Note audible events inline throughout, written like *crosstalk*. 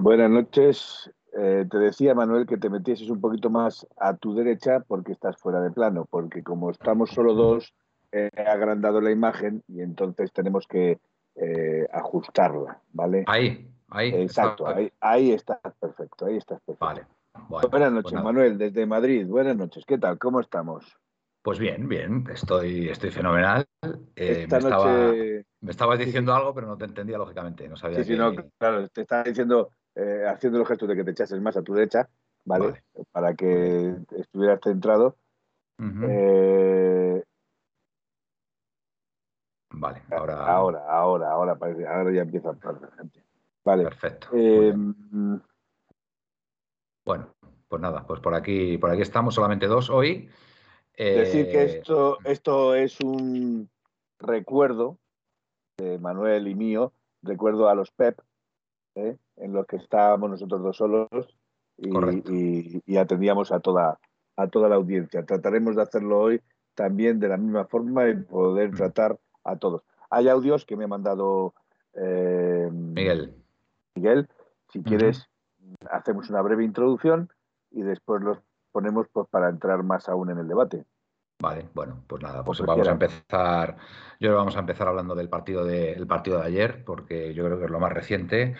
Buenas noches. Eh, te decía, Manuel, que te metieses un poquito más a tu derecha porque estás fuera de plano, porque como estamos solo dos, he agrandado la imagen y entonces tenemos que eh, ajustarla, ¿vale? Ahí, ahí. Exacto, ahí, ahí estás perfecto, ahí estás perfecto. Vale. Buenas pues noches, Manuel, desde Madrid. Buenas noches, ¿qué tal? ¿Cómo estamos? Pues bien, bien, estoy, estoy fenomenal. Eh, me, estaba, me, estabas diciendo algo, pero no te entendía, lógicamente. No sabía sí, sí, no, claro, te estaba diciendo eh, haciendo los gestos de que te echases más a tu derecha, ¿vale? Para que estuvieras centrado. Eh, vale, ahora... Ahora, ahora, ahora, ahora ya empieza a hablar la gente. Vale. Perfecto. Eh, bueno, pues nada, pues por aquí, por aquí estamos, solamente dos hoy. Decir que esto, esto es un recuerdo de Manuel y mío, recuerdo a los PEP, ¿eh? En los que estábamos nosotros dos solos y, atendíamos a toda, a toda la audiencia. Trataremos de hacerlo hoy también de la misma forma y poder mm. tratar a todos. Hay audios que me ha mandado eh, Miguel. Miguel, si quieres, hacemos una breve introducción y después los ponemos pues, para entrar más aún en el debate. Vale, bueno, pues nada, pues vamos a empezar. Yo creo que vamos a empezar hablando del partido de, partido de ayer, porque yo creo que es lo más reciente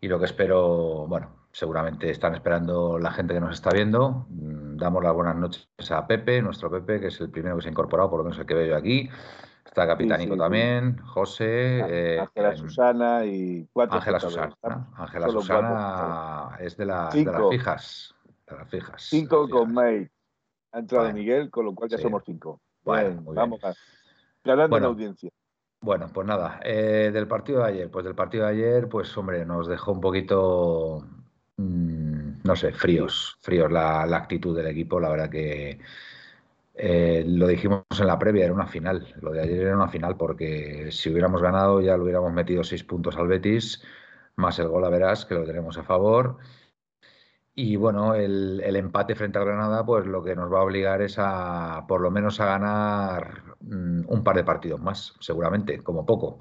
y lo que espero, bueno, seguramente están esperando la gente que nos está viendo. Mm, damos las buenas noches a Pepe, nuestro Pepe, que es el primero que se ha incorporado, por lo menos el que veo yo aquí. Está Capitánico también, José. Eh, Ángela Susana y cuatro. Ángela Susana. Ángela Susana es de, las fijas. De las fijas. Cinco con May. Ha entrado Miguel, con lo cual ya somos cinco. Bueno, vamos a. Bueno, audiencia. Bueno, pues nada, eh, del partido de ayer, pues del partido de ayer, pues hombre, nos dejó un poquito, mm, no sé, fríos, fríos la, actitud del equipo, la verdad que eh, lo dijimos en la previa, era una final, lo de ayer era una final porque si hubiéramos ganado ya lo hubiéramos metido seis puntos al Betis, más el gol a verás que lo tenemos a favor y bueno, el, empate frente al Granada, pues lo que nos va a obligar es a, por lo menos, a ganar mm, un par de partidos más, seguramente, como poco.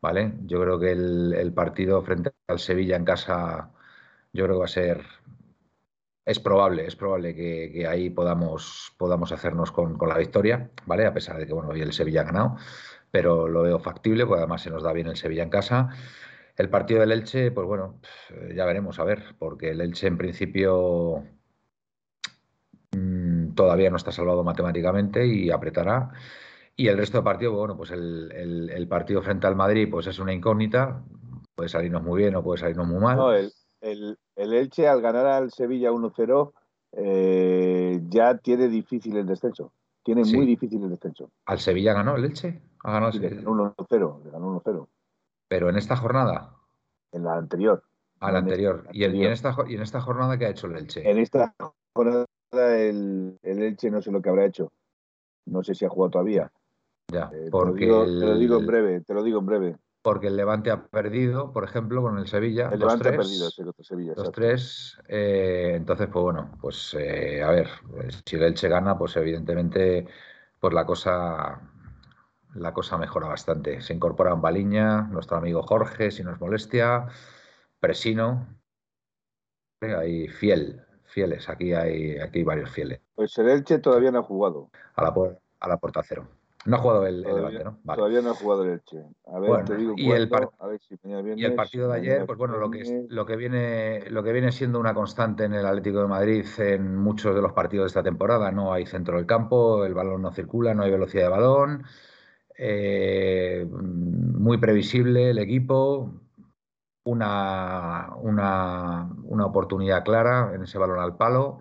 ¿Vale? Yo creo que el, partido frente al Sevilla en casa, yo creo que va a ser. Es probable, es probable que, ahí podamos, podamos hacernos con, con, la victoria, ¿vale? A pesar de que, bueno, hoy el Sevilla ha ganado, pero lo veo factible, porque además se nos da bien el Sevilla en casa. El partido del Elche, pues bueno, ya veremos, a ver, porque el Elche en principio mm, todavía no está salvado matemáticamente y apretará. Y el resto del partido, bueno, pues el, partido frente al Madrid, pues es una incógnita, puede salirnos muy bien o puede salirnos muy mal. No, el, Elche al ganar al Sevilla 1-0 eh, ya tiene difícil el descenso. Tiene muy difícil el descenso. ¿Al Sevilla ganó el Elche? Ha ganado el Sevilla. 1-0, le ganó 1-0. Pero en esta jornada. En la anterior. A la anterior. ¿Y, en esta, ¿Y en esta jornada qué ha hecho el Elche? En esta jornada el, Elche no sé lo que habrá hecho. No sé si ha jugado todavía. Ya, porque eh, te, lo digo, en breve, te lo digo en breve. Porque el Levante ha perdido, por ejemplo, con el Sevilla. El Levante ha perdido, Sevilla. Los tres. Eh, entonces, pues bueno, pues eh, a ver, pues, si el Elche gana, pues evidentemente, pues la cosa la cosa mejora bastante. Se incorpora Baliña, nuestro amigo Jorge, si nos molestia, Presino, hay fiel, fieles, aquí hay, aquí varios fieles. Pues el Elche todavía no ha jugado. A la, a la puerta cero. No ha jugado el, todavía, ¿no? Todavía no ha jugado el Elche. A ver, te digo y, el y el partido de ayer, pues bueno, lo que, lo, que viene, lo que viene siendo una constante en el Atlético de Madrid en muchos de los partidos de esta temporada, no hay centro del campo, el balón no circula, no hay velocidad de balón, eh, muy previsible el equipo, una, una, una, oportunidad clara en ese balón al palo.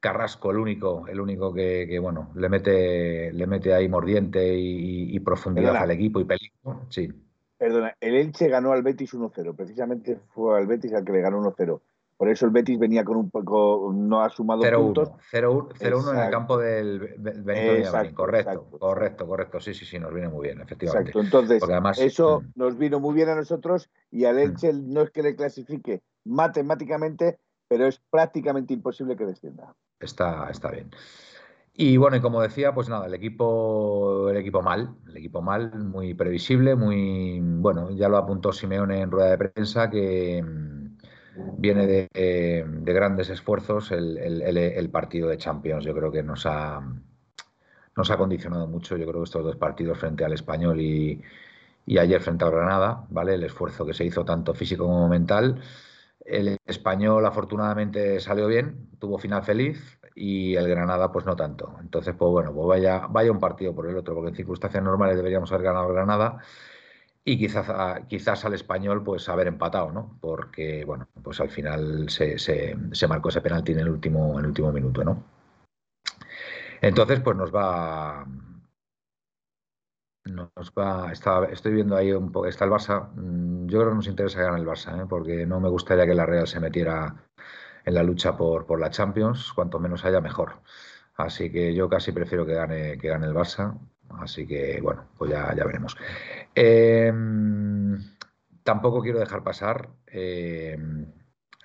Carrasco, el único, el único que, bueno, le mete, le mete ahí mordiente y, profundidad al equipo y peligro. Sí. Perdona, el Elche ganó al Betis 1-0, precisamente fue al Betis al que le ganó 1-0. Por eso el Betis venía con un poco, no ha sumado 0 puntos. 0-1 en el campo del Benito Correcto, correcto, correcto. Sí, sí, sí, nos viene muy bien, efectivamente. Exacto. Entonces, eso mm. nos vino muy bien a nosotros y al mm. Elche no es que le clasifique matemáticamente, pero es prácticamente imposible que descienda. Está, está bien. Y bueno, y como decía, pues nada, el equipo, el equipo mal, el equipo mal, muy previsible, muy bueno, ya lo apuntó Simeone en rueda de prensa que viene de, grandes esfuerzos el, partido de Champions. Yo creo que nos ha, nos ha condicionado mucho. Yo creo que estos dos partidos frente al español y, ayer frente al Granada, ¿vale? El esfuerzo que se hizo tanto físico como mental. El español afortunadamente salió bien, tuvo final feliz y el Granada pues no tanto. Entonces, pues bueno, pues vaya, vaya un partido por el otro, porque en circunstancias normales deberíamos haber ganado Granada y quizás, quizás al español pues haber empatado, ¿no? Porque, bueno, pues al final se, se, se marcó ese penalti en el último, en el último minuto, ¿no? Entonces, pues nos va, nos va, está, estoy viendo ahí un poco, está el Barça. Mm, yo creo que nos interesa ganar el Barça, ¿eh? porque no me gustaría que la Real se metiera en la lucha por, por la Champions, cuanto menos haya mejor. Así que yo casi prefiero que gane, que gane el Barça. Así que bueno, pues ya, ya veremos. Em, tampoco quiero dejar pasar em,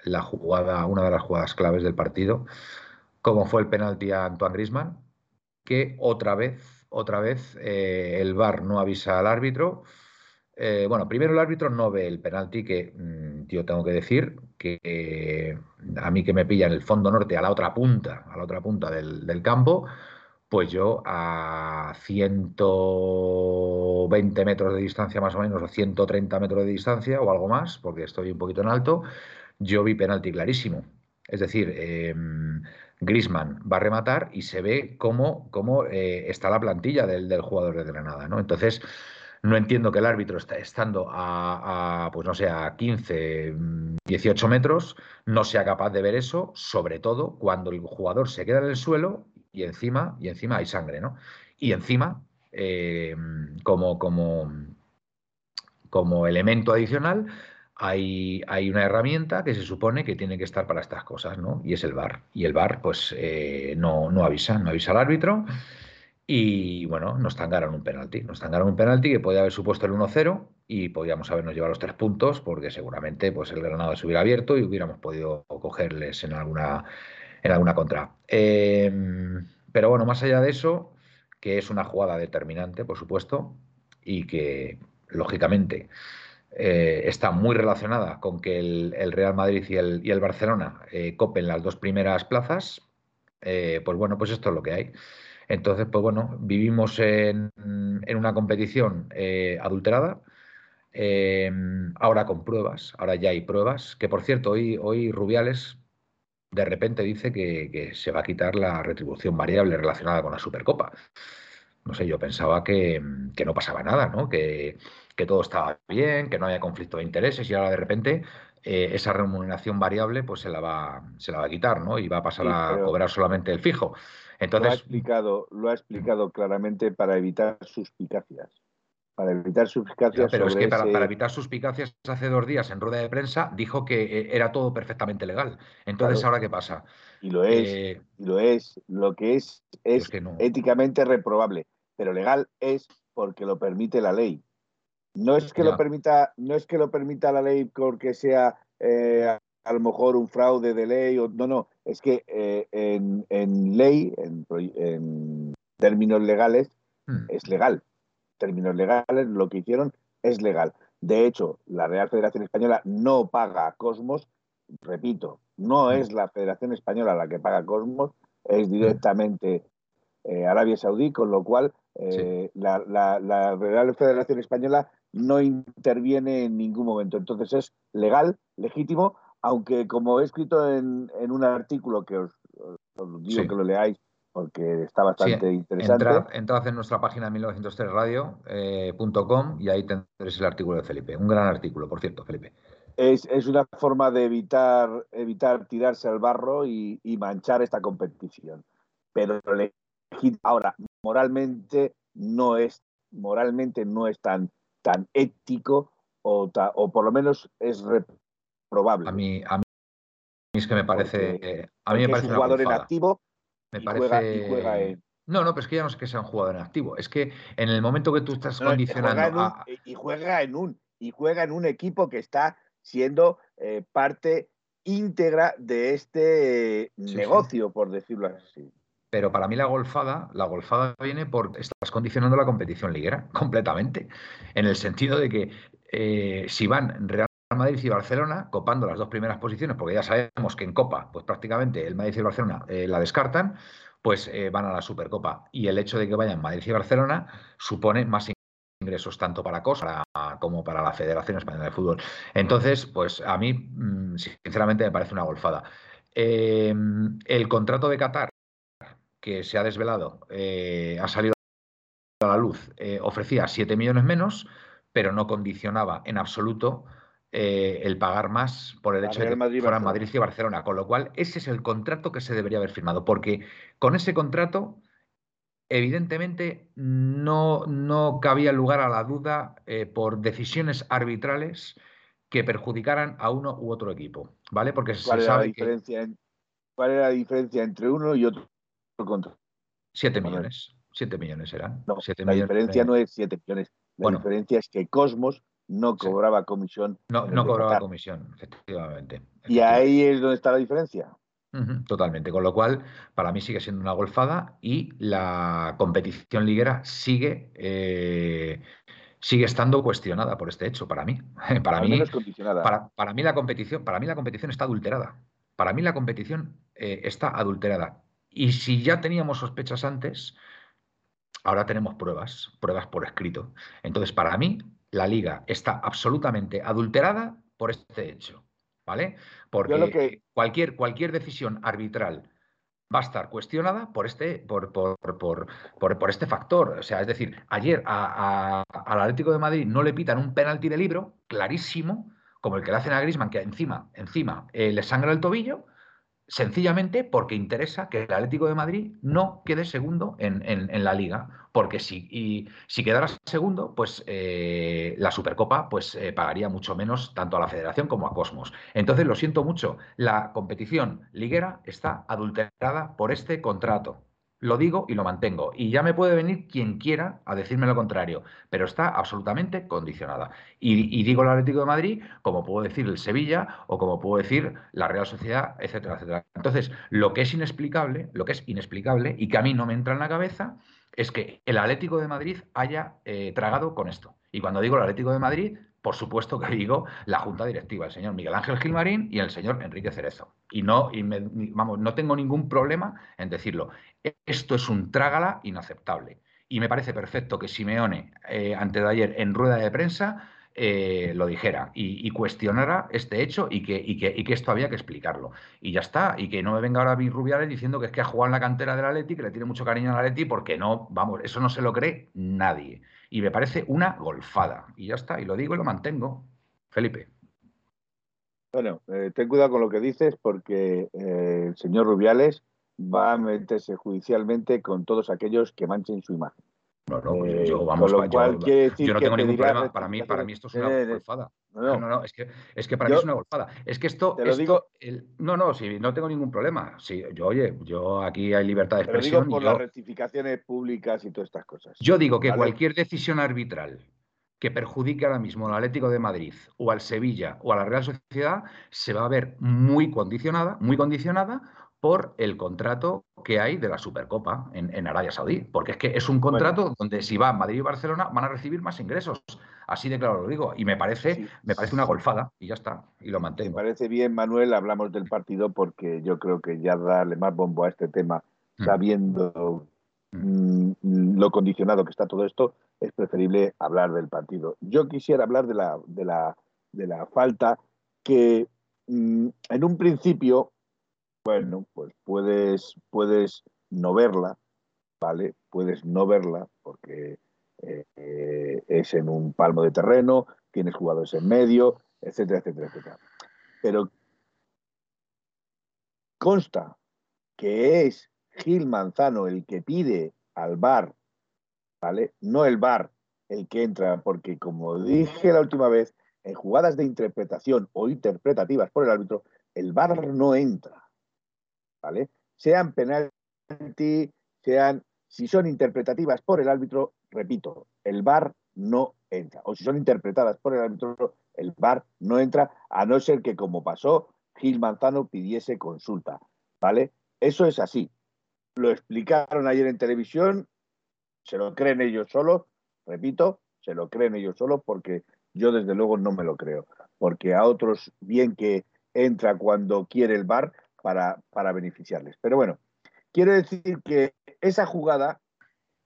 la jugada, una de las jugadas claves del partido, como fue el penalti a Antoine Grisman, que otra vez otra vez eh, el VAR no avisa al árbitro. Eh, bueno, primero el árbitro no ve el penalti que mm, yo tengo que decir que a mí que me pilla en el fondo norte, a la otra punta, a la otra punta del, campo, pues yo a 120 metros de distancia más o menos, o 130 metros de distancia o algo más, porque estoy un poquito en alto, yo vi penalti clarísimo. Es decir, em, Grisman va a rematar y se ve cómo, cómo eh, está la plantilla del, jugador de Granada, ¿no? Entonces, no entiendo que el árbitro está estando a, pues no sé, a 15, 18 metros, no sea capaz de ver eso, sobre todo cuando el jugador se queda en el suelo y encima, y encima hay sangre, ¿no? Y encima, eh, como, como, como elemento adicional, hay, una herramienta que se supone que tiene que estar para estas cosas, ¿no? Y es el VAR. Y el VAR, pues, eh, no, no, avisa, no avisa al árbitro. Y bueno, nos tangaron un penalti. Nos tangaron un penalti que podía haber supuesto el 1-0 y podíamos habernos llevado los tres puntos porque seguramente pues, el Granada se hubiera abierto y hubiéramos podido cogerles en alguna, en alguna contra. Em, pero bueno, más allá de eso, que es una jugada determinante, por supuesto, y que lógicamente eh, está muy relacionada con que el, Real Madrid y el, y el Barcelona eh, copen las dos primeras plazas, eh, pues bueno, pues esto es lo que hay. Entonces, pues bueno, vivimos en, una competición adulterada, ahora con pruebas, ahora ya hay pruebas, que por cierto, hoy, hoy Rubiales de repente dice que, se va a quitar la retribución variable relacionada con la Supercopa. No sé, yo pensaba que, que no pasaba nada, ¿no? Que, que todo estaba bien, que no había conflicto de intereses y ahora de repente eh, esa remuneración variable pues se la va, se la va a quitar, ¿no? Y va a pasar a cobrar solamente el fijo. Entonces, lo ha explicado, lo ha explicado claramente para evitar suspicacias. Para evitar suspicacias. pero es que para, evitar suspicacias, hace dos días en rueda de prensa dijo que eh, era todo perfectamente legal. Entonces, ¿ahora qué pasa? Y lo es, eh, y lo es. Lo que es es éticamente reprobable, pero legal es porque lo permite la ley. No es que lo permita, no es que lo permita la ley porque sea eh, a lo mejor un fraude de ley o no, no, es que eh, en, ley, en, términos legales, hmm. es legal. Términos legales, lo que hicieron es legal. De hecho, la Real Federación Española no paga a Cosmos, repito, no es la Federación Española la que paga a Cosmos, es directamente eh, Arabia Saudí, con lo cual la, la Real Federación Española no interviene en ningún momento. Entonces es legal, legítimo, aunque como he escrito en, un artículo que os, digo que lo leáis porque está bastante interesante. Entrad, en nuestra página 1903radio.com eh, y ahí tendréis el artículo de Felipe. Un gran artículo, por cierto, Felipe. Es, una forma de evitar, evitar tirarse al barro y, manchar esta competición. Pero ahora, moralmente no es, moralmente no es tan tan ético o, o por lo menos es reprobable. A mí, a mí es que me parece. a mí me parece un jugador en activo me parece... No, no, pero es que ya no es que sea un jugador en activo. Es que en el momento que tú estás condicionando. Y juega en un y juega en un equipo que está siendo eh, parte íntegra de este negocio, por decirlo así. Pero para mí la golfada, la golfada viene por estás condicionando la competición liguera *laughs* completamente, en el sentido de que eh, si van Real Madrid y Barcelona, copando las dos primeras posiciones, porque ya sabemos que en Copa, pues prácticamente el Madrid y Barcelona eh, la descartan, pues eh, van a la Supercopa. Y el hecho de que vayan Madrid y Barcelona supone más ingresos tanto para COSA como para la Federación Española de Fútbol. Entonces, pues a mí, mm, sinceramente, me parece una golfada. Em, el contrato de Qatar, que se ha desvelado, eh, ha salido a la luz, ofrecía 7 millones menos, pero no condicionaba en absoluto eh, el pagar más por el hecho de que Madrid, fueran Madrid y Barcelona. Con lo cual, ese es el contrato que se debería haber firmado, porque con ese contrato evidentemente no, no cabía lugar a la duda eh, por decisiones arbitrales que perjudicaran a uno u otro equipo, ¿vale? Porque ¿Cuál, se sabe la diferencia ¿Cuál era la diferencia entre uno y otro contrato? Siete millones. Siete millones eran. No, la diferencia no es siete millones. La diferencia es que Cosmos no cobraba comisión. No, no cobraba comisión, efectivamente, Y ahí es donde está la diferencia totalmente. Con lo cual, para mí sigue siendo una golfada y la competición liguera sigue, eh, sigue estando cuestionada por este hecho. Para mí, *laughs* para mí, para, mí la competición, para mí la competición está adulterada. Para mí la competición eh, está adulterada. Y si ya teníamos sospechas antes, ahora tenemos pruebas, pruebas por escrito. Entonces, para mí, la liga está absolutamente adulterada por este hecho. ¿vale? Porque cualquier, cualquier decisión arbitral va a estar cuestionada por este, por, por, por, por este factor. O sea, es decir, ayer al Atlético de Madrid no le pitan un penalti de libro clarísimo, como el que le hacen a Grisman, que encima, encima eh, le sangra el tobillo, sencillamente porque interesa que el Atlético de Madrid no quede segundo en, la liga, porque si, y, si quedara segundo, pues eh, la Supercopa pues, eh, pagaría mucho menos tanto a la Federación como a Cosmos. Entonces, lo siento mucho, la competición liguera está adulterada por este contrato. Lo digo y lo mantengo. Y ya me puede venir quien quiera a decirme lo contrario, pero está absolutamente condicionada. Y, digo el Atlético de Madrid, como puedo decir el Sevilla o como puedo decir la Real Sociedad, etcétera, etcétera. Entonces, lo que es inexplicable, lo que es inexplicable y que a mí no me entra en la cabeza, es que el Atlético de Madrid haya eh, tragado con esto. Y cuando digo el Atlético de Madrid, por supuesto que digo la junta directiva, el señor Miguel Ángel Gilmarín y el señor Enrique Cerezo. Y no, y vamos, no tengo ningún problema en decirlo. Esto es un trágala inaceptable. Y me parece perfecto que Simeone, eh, antes de ayer en rueda de prensa, eh, lo dijera y, cuestionara este hecho y que, y, que, y que, esto había que explicarlo. Y ya está. Y que no me venga ahora Rubiales diciendo que es que ha jugado en la cantera del Atleti, que le tiene mucho cariño al Atleti, porque no, vamos, eso no se lo cree nadie y me parece una golfada. Y ya está, y lo digo y lo mantengo. Felipe. Bueno, eh, ten cuidado con lo que dices porque eh, el señor Rubiales va a meterse judicialmente con todos aquellos que manchen su imagen. No, no, pues yo, vamos, yo, yo, no tengo ningún problema. Para mí, para mí esto es una golfada. No, no, no, es, que, es que para mí es una golfada. Es que esto. Te lo digo. no, no, sí, no tengo ningún problema. Sí, yo, oye, yo aquí hay libertad de expresión. Te digo por las rectificaciones públicas y todas estas cosas. Yo digo que cualquier decisión arbitral que perjudique ahora mismo al Atlético de Madrid o al Sevilla o a la Real Sociedad se va a ver muy condicionada, muy condicionada por el contrato que hay de la Supercopa en, Arabia Saudí. Porque es que es un contrato donde si va Madrid y Barcelona van a recibir más ingresos. Así de claro lo digo. Y me parece, me parece una golfada y ya está. Y lo mantengo. Me parece bien, Manuel, hablamos del partido porque yo creo que ya darle más bombo a este tema, mm. sabiendo mm. Mm, lo condicionado que está todo esto, es preferible hablar del partido. Yo quisiera hablar de la, de la, de la falta que en un principio bueno, pues puedes, puedes no verla, ¿vale? Puedes no verla porque eh, es en un palmo de terreno, tienes jugadores en medio, etcétera, etcétera, etcétera. Pero consta que es Gil Manzano el que pide al bar, ¿vale? No el bar el que entra, porque como dije la última vez, en jugadas de interpretación o interpretativas por el árbitro, el bar no entra. ¿vale? Sean penalti, sean, si son interpretativas por el árbitro, repito, el VAR no entra. O si son interpretadas por el árbitro, el VAR no entra, a no ser que, como pasó, Gil Manzano pidiese consulta, ¿vale? Eso es así. Lo explicaron ayer en televisión, se lo creen ellos solos, repito, se lo creen ellos solos porque yo desde luego no me lo creo. porque a otros bien que entra cuando quiere el bar para, para beneficiarles. Pero bueno, quiero decir que esa jugada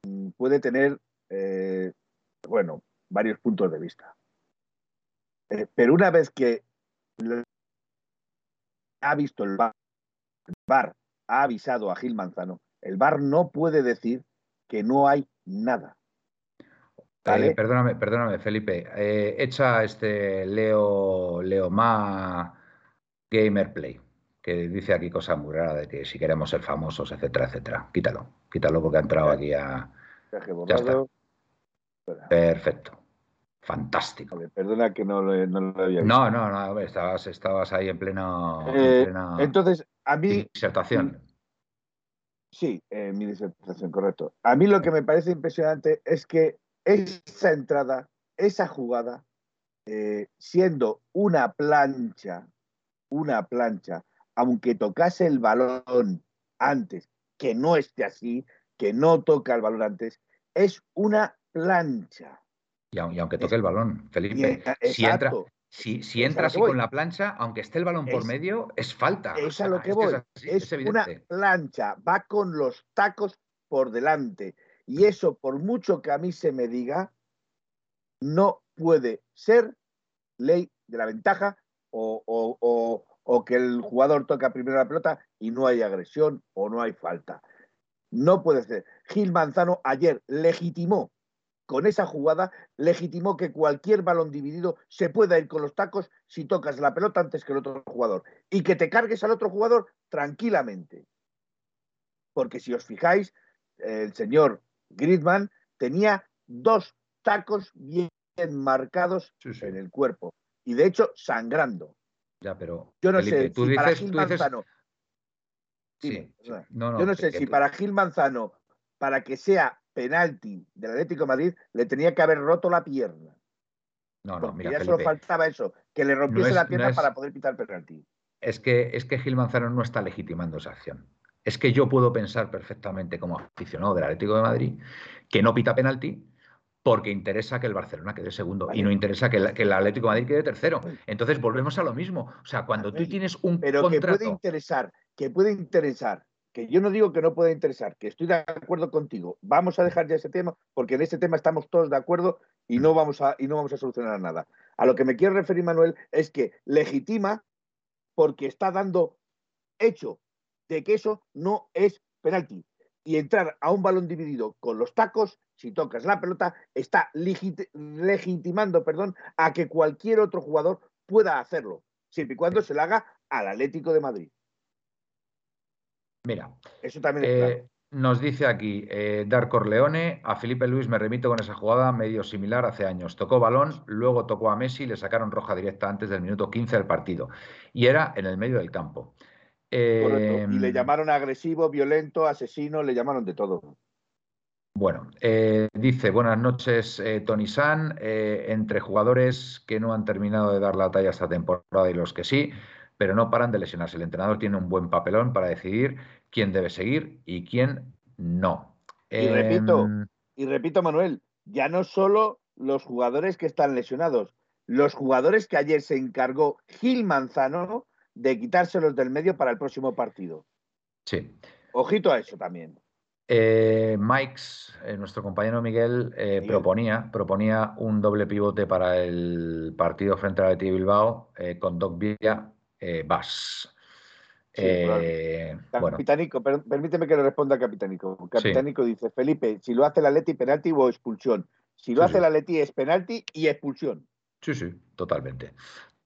mm, puede tener, eh, bueno, varios puntos de vista. Eh, pero una vez que ha visto el bar, el bar ha avisado a Gil Manzano, el bar no puede decir que no hay nada. Eh, perdóname, perdóname, Felipe. Eh, echa este Leo, Leo Ma Gamer Play, que dice aquí cosas muy raras de que si queremos ser famosos, etcétera, etcétera. Quítalo, quítalo porque ha entrado aquí a. Ya está. Perfecto. Fantástico. perdona que no lo, había visto. No, no, no, estabas, estabas ahí en plena, eh, entonces, a mí. Disertación. Sí, en mi disertación, correcto. A mí lo que me parece impresionante es que esa entrada, esa jugada, eh, siendo una plancha, una plancha, aunque tocase el balón antes, que no esté así, que no toca el balón antes, es una plancha. Y, aunque toque el balón, Felipe, si, entra, si, entra así con la plancha, aunque esté el balón por medio, es falta. Es a lo que voy. Es, es una plancha, va con los tacos por delante. Y eso, por mucho que a mí se me diga, no puede ser ley de la ventaja o, que el jugador toca primero la pelota y no hay agresión o no hay falta. No puede ser. Gil Manzano ayer legitimó con esa jugada, legitimó que cualquier balón dividido se pueda ir con los tacos si tocas la pelota antes que el otro jugador. Y que te cargues al otro jugador tranquilamente. Porque si os fijáis, el señor Griezmann tenía dos tacos bien marcados en el cuerpo. Y de hecho sangrando. Ya, pero yo no sé si para Gil Manzano, yo no sé si para Gil Manzano, para que sea penalti del Atlético de Madrid, le tenía que haber roto la pierna. No, no, mira, ya solo faltaba eso, que le rompiese la pierna para poder pitar penalti. Es que, es que Gil Manzano no está legitimando esa acción es que yo puedo pensar perfectamente como aficionado del Atlético de Madrid que no pita penalti porque interesa que el Barcelona quede segundo y no interesa que, el Atlético de Madrid quede tercero. Entonces volvemos a lo mismo. O sea, cuando tú tienes un Pero que puede interesar, que puede interesar, que yo no digo que no pueda interesar, que estoy de acuerdo contigo. Vamos a dejar ya ese tema porque en ese tema estamos todos de acuerdo y no vamos a, y no vamos a solucionar nada. A lo que me quiero referir, Manuel, es que legitima porque está dando hecho de que eso no es penalti. Y entrar a un balón dividido con los tacos, si tocas la pelota, está legitimando perdón, a que cualquier otro jugador pueda hacerlo, siempre y cuando se lo haga al Atlético de Madrid. Mira, eso también eh, Nos dice aquí eh, Dar Corleone, a Felipe Luis me remito con esa jugada medio similar hace años. Tocó balón, luego tocó a Messi y le sacaron roja directa antes del minuto 15 del partido. Y era en el medio del campo. Y le em, llamaron agresivo, violento, asesino, le llamaron de todo. Bueno, eh, dice, buenas noches, eh, Tony San. Eh, entre jugadores que no han terminado de dar la talla esta temporada y los que sí, pero no paran de lesionarse. El entrenador tiene un buen papelón para decidir quién debe seguir y quién no. Y repito, em, y repito, Manuel, ya no solo los jugadores que están lesionados, los jugadores que ayer se encargó Gil Manzano de quitárselos del medio para el próximo partido. Sí. Ojito a eso también. Eh, Mikes, eh, nuestro compañero Miguel, eh, proponía, proponía un doble pivote para el partido frente a la de Bilbao con Doc Villa, Bass. Capitánico, permíteme que le responda a Capitánico. Capitánico dice, Felipe, si lo hace la Leti, penalti o expulsión. Si lo hace la Leti es penalti y expulsión. Sí, sí, totalmente.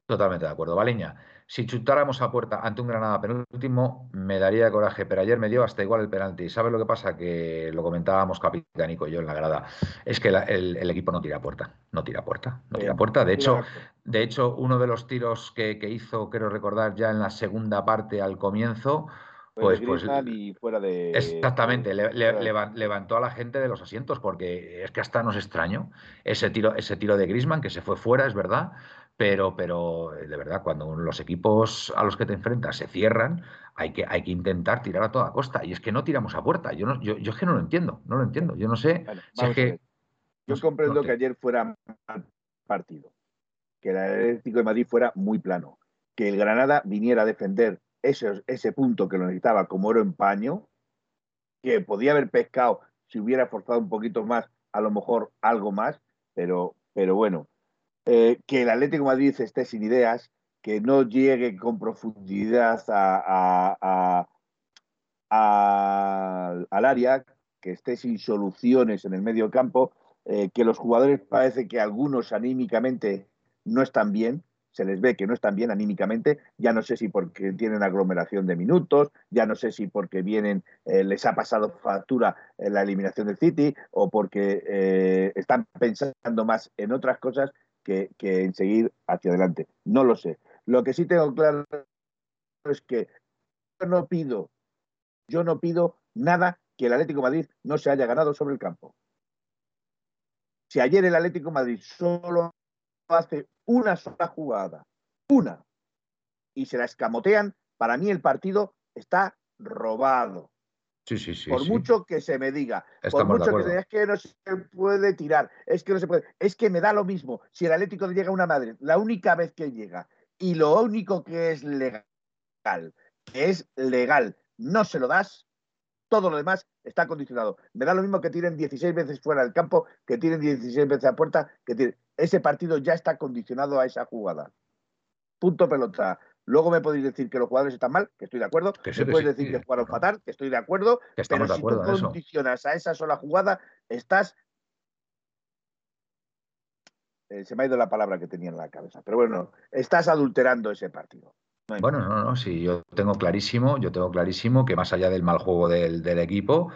Totalmente de acuerdo. Valeña, si chutáramos a puerta ante un Granada penúltimo, me daría coraje, pero ayer me dio hasta igual el penalti. ¿Sabes lo que pasa? Que lo comentábamos Capitánico y yo en la grada. Es que el, equipo no tira a puerta. No tira a puerta. No tira a puerta. De hecho, de hecho, uno de los tiros que, hizo, quiero recordar, ya en la segunda parte al comienzo. Pues, pues fuera de, exactamente, levantó a la gente de los asientos porque es que hasta nos extraño ese tiro, ese tiro de Grisman que se fue fuera, es verdad, pero, pero eh, de verdad, cuando los equipos a los que te enfrentas se cierran, hay que, hay que intentar tirar a toda costa. Y es que no tiramos a puerta. Yo, no, yo, yo es que no lo entiendo, no lo entiendo. Yo no sé. yo comprendo que ayer fuera partido. que el Atlético de Madrid fuera muy plano, que el Granada viniera a defender ese, ese punto que lo necesitaba como oro en paño, que podía haber pescado si hubiera forzado un poquito más, a lo mejor algo más, pero, pero bueno, eh, que el Atlético Madrid esté sin ideas, que no llegue con profundidad al área, que esté sin soluciones en el medio campo, eh, que los jugadores parece que algunos anímicamente no están bien, se les ve que no están bien anímicamente, ya no sé si porque tienen aglomeración de minutos, ya no sé si porque vienen, eh, les ha pasado factura en la eliminación del City o porque están pensando más en otras cosas que, en seguir hacia adelante. No lo sé. Lo que sí tengo claro es que yo no pido, yo no pido nada que el Atlético Madrid no se haya ganado sobre el campo. Si ayer el Atlético Madrid solo hace una sola jugada, una, y se la escamotean, para mí el partido está robado. Sí, sí, sí. Por mucho que se me diga, por mucho que se es que no se puede tirar, es que no se puede, es que me da lo mismo. Si el Atlético llega a una Madrid, la única vez que llega y lo único que es legal, que es legal, no se lo das, todo lo demás está condicionado. Me da lo mismo que tiren 16 veces fuera del campo, que tiren 16 veces a puerta, que ese partido ya está condicionado a esa jugada. Punto pelota. Luego me podéis decir que los jugadores están mal, que estoy de acuerdo. Que me podéis decir que jugaron fatal, que estoy de acuerdo. pero si tú condicionas a esa sola jugada, estás eh, se me ha ido la palabra que tenía en la cabeza. Pero bueno, estás adulterando ese partido. bueno, no, no, sí, yo tengo clarísimo, yo tengo clarísimo que más allá del mal juego del, equipo,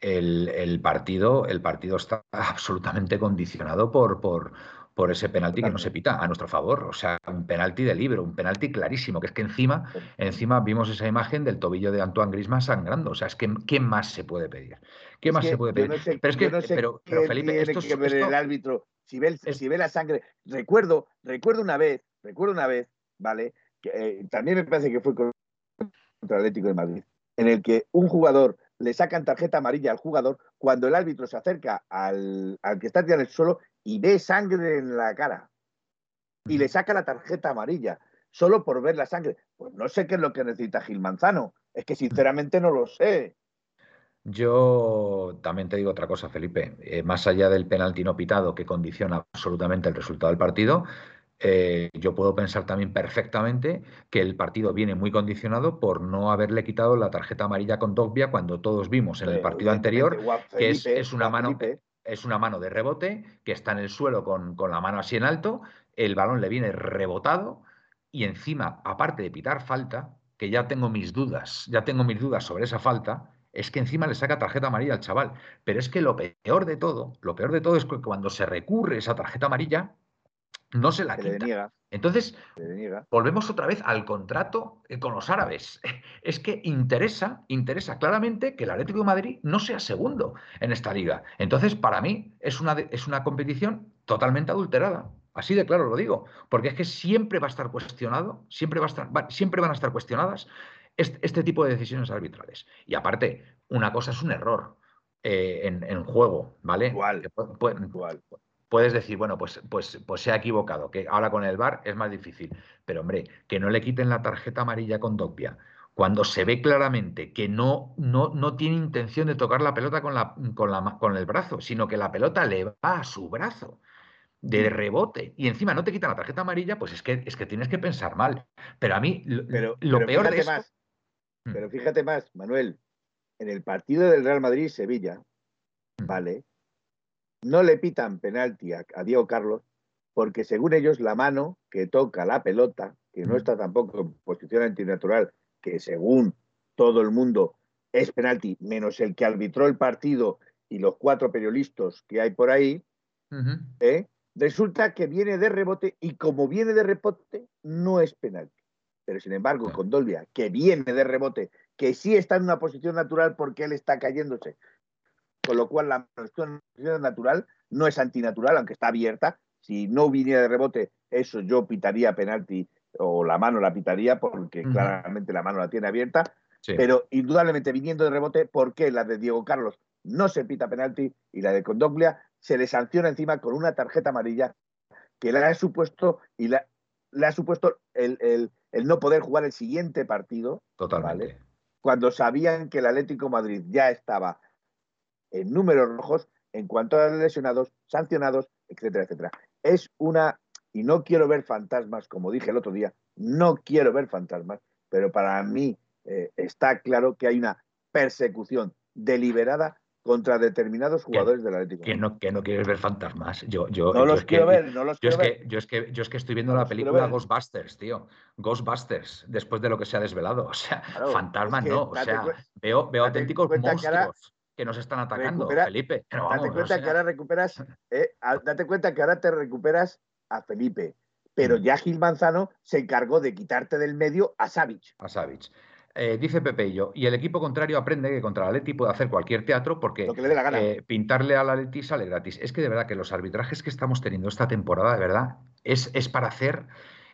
el, partido, el partido está *laughs* absolutamente condicionado por, por, por ese penalti que no se pita a nuestro favor. O sea, un penalti de libro, un penalti clarísimo, que es que encima, encima vimos esa imagen del tobillo de Antoine Griezmann sangrando. O sea, es que ¿qué más se puede pedir? ¿Qué más se puede pedir? pero es que, pero, Felipe, esto, que ver el árbitro si ve, si ve la sangre. Recuerdo, recuerdo una vez, recuerdo una vez, ¿vale? Que, eh, también me parece que fue contra el Atlético de Madrid, en el que un jugador le sacan tarjeta amarilla al jugador cuando el árbitro se acerca al, al que está tirado en el suelo y ve sangre en la cara. Y le saca la tarjeta amarilla, solo por ver la sangre. Pues no sé qué es lo que necesita Gil Manzano. Es que sinceramente no lo sé. Yo también te digo otra cosa, Felipe. Eh, más allá del penalti no pitado que condiciona absolutamente el resultado del partido, eh, yo puedo pensar también perfectamente que el partido viene muy condicionado por no haberle quitado la tarjeta amarilla con Dogbia cuando todos vimos en el partido anterior que es, una mano, es una mano de rebote que está en el suelo con, con la mano así en alto, el balón le viene rebotado y encima, aparte de pitar falta, que ya tengo mis dudas, ya tengo mis dudas sobre esa falta, es que encima le saca tarjeta amarilla al chaval. Pero es que lo peor de todo, lo peor de todo es que cuando se recurre esa tarjeta amarilla, no se la quita. Entonces, volvemos otra vez al contrato eh, con los árabes. *laughs* Es que interesa, interesa claramente que el Atlético de Madrid no sea segundo en esta liga. Entonces, para mí, es una, es una competición totalmente adulterada. Así de claro lo digo, porque es que siempre va a estar cuestionado, siempre, va a estar, siempre van a estar cuestionadas este, tipo de decisiones arbitrales. Y aparte, una cosa es un error eh, en, juego, ¿vale? Igual, Puedes decir, bueno, pues, pues, pues se ha equivocado, que ahora con el VAR es más difícil. Pero hombre, que no le quiten la tarjeta amarilla con Dogbia, cuando se ve claramente que no, no, no tiene intención de tocar la pelota con, la, con, la, con el brazo, sino que la pelota le va a su brazo de rebote y encima no te quitan la tarjeta amarilla, pues es que, es que tienes que pensar mal. Pero a mí lo, peor de eso... Mm. Pero fíjate más, Manuel, en el partido del Real Madrid-Sevilla, mm. ¿vale? No le pitan penalti a, Diego Carlos porque según ellos la mano que toca la pelota, que no está tampoco en posición antinatural, que según todo el mundo es penalti, menos el que arbitró el partido y los cuatro periodistas que hay por ahí, ¿eh? resulta que viene de rebote y como viene de rebote no es penalti. Pero sin embargo, con Dolbia, que viene de rebote, que sí está en una posición natural porque él está cayéndose, con lo cual la posición natural no es antinatural, aunque está abierta. Si no viniera de rebote, eso yo pitaría penalti o la mano la pitaría porque claramente la mano la tiene abierta. Pero indudablemente viniendo de rebote, ¿por qué la de Diego Carlos no se pita penalti y la de Condoglia se le sanciona encima con una tarjeta amarilla que le ha supuesto y le, ha supuesto el, no poder jugar el siguiente partido. Totalmente. Cuando sabían que el Atlético Madrid ya estaba en números rojos en cuanto a lesionados, sancionados, etcétera, etcétera. Es una, y no quiero ver fantasmas, como dije el otro día, no quiero ver fantasmas, pero para mí eh, está claro que hay una persecución deliberada contra determinados jugadores del Atlético. Que no, que no quieres ver fantasmas. Yo, yo, no los quiero ver, no los yo quiero es Que, yo, es que, yo es que estoy viendo la película Ghostbusters, tío. Ghostbusters, después de lo que se ha desvelado. O sea, fantasmas no. O sea, veo, veo auténticos monstruos que, nos están atacando, Felipe. date cuenta que ahora recuperas, eh, date cuenta que ahora te recuperas a Felipe. Pero mm. ya Gil Manzano se encargó de quitarte del medio a Savic. A Savic. Eh, dice Pepe y yo, y el equipo contrario aprende que contra el Atleti puede hacer cualquier teatro porque eh, pintarle al Atleti sale gratis. Es que de verdad que los arbitrajes que estamos teniendo esta temporada, de verdad, es, es para hacer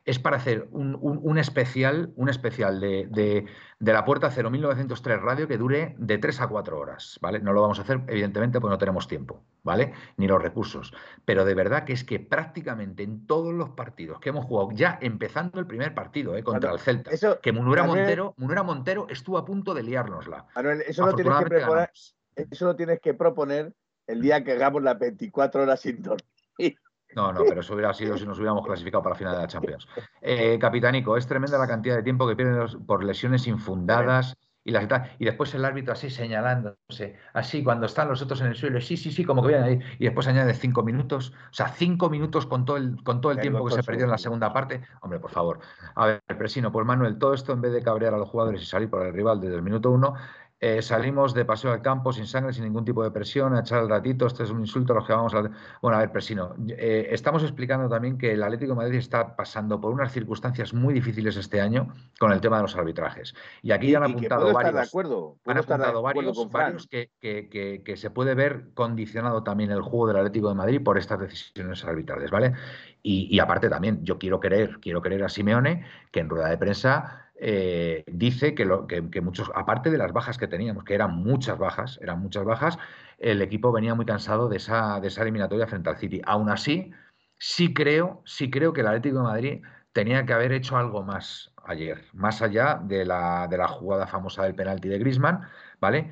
es para hacer un, especial, un especial de, la Puerta 01903 Radio que dure de 3 a 4 horas, ¿vale? No lo vamos a hacer, evidentemente, porque no tenemos tiempo, ¿vale? Ni los recursos. Pero de verdad que es que prácticamente en todos los partidos que hemos jugado, ya empezando el primer partido ¿eh? contra el Celta, que Munura Montero, Montero estuvo a punto de liárnosla. eso lo, tienes que eso lo tienes que proponer el día que hagamos las 24 horas sin dormir. No, no, pero eso hubiera sido si nos hubiéramos clasificado para la final de la Champions. Eh, Capitánico, es tremenda la cantidad de tiempo que pierden por lesiones infundadas y las y después el árbitro así señalándose, así cuando están los otros en el suelo, sí, sí, sí, como que vienen ahí, y después añade cinco minutos, o sea, cinco minutos con todo el, con todo el tiempo que se perdió en la segunda parte. Hombre, por favor. A ver, Presino, pues Manuel, todo esto en vez de cabrear a los jugadores y salir por el rival desde el minuto uno, eh, salimos de paseo al campo sin sangre, sin ningún tipo de presión, a echar el ratito. Este es un insulto a los que vamos a. Bueno, a ver, Presino, eh, estamos explicando también que el Atlético de Madrid está pasando por unas circunstancias muy difíciles este año con el tema de los arbitrajes. Y aquí ya han apuntado varios. de acuerdo, han apuntado varios, varios que, que, se puede ver condicionado también el juego del Atlético de Madrid por estas decisiones arbitrales, ¿vale? Y, y aparte también, yo quiero querer, quiero querer a Simeone que en rueda de prensa eh, dice que, lo, que, muchos, aparte de las bajas que teníamos, que eran muchas bajas, eran muchas bajas, el equipo venía muy cansado de esa, de esa eliminatoria frente al City. Aún así, sí creo, sí creo que el Atlético de Madrid tenía que haber hecho algo más ayer, más allá de la, de la jugada famosa del penalti de Grisman, ¿vale?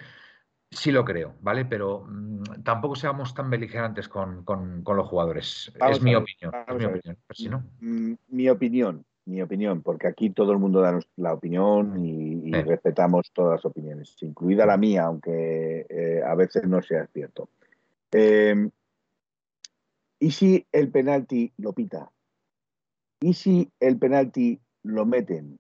Sí lo creo, ¿vale? Pero mm, tampoco seamos tan beligerantes con, los jugadores. es mi opinión. Es mi opinión. Mm, mi opinión mi opinión, porque aquí todo el mundo da la opinión y, respetamos todas las opiniones, incluida la mía, aunque eh, a veces no sea cierto. Em, ¿Y si el penalti lo pita? ¿Y si el penalti lo meten?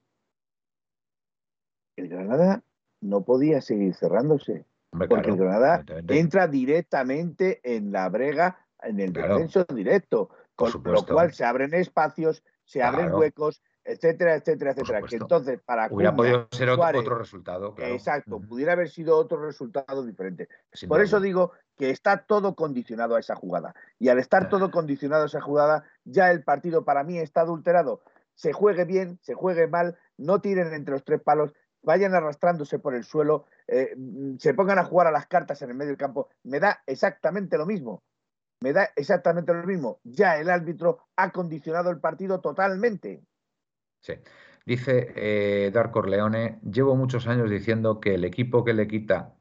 El Granada no podía seguir cerrándose, porque el Granada entra directamente en la brega, en el descenso directo, con lo cual se abren espacios se abren huecos, etcétera, etcétera, etcétera. Que entonces, para Hubiera podido ser otro, resultado. Exacto, pudiera haber sido otro resultado diferente. Por eso digo que está todo condicionado a esa jugada. Y al estar todo condicionado a esa jugada, ya el partido para mí está adulterado. Se juegue bien, se juegue mal, no tiren entre los tres palos, vayan arrastrándose por el suelo, eh, mm, se pongan a jugar a las cartas en el medio del campo. Me da exactamente lo mismo me da exactamente lo mismo. Ya el árbitro ha condicionado el partido totalmente. Sí. Dice eh, Dar Corleone, llevo muchos años diciendo que el equipo que le quita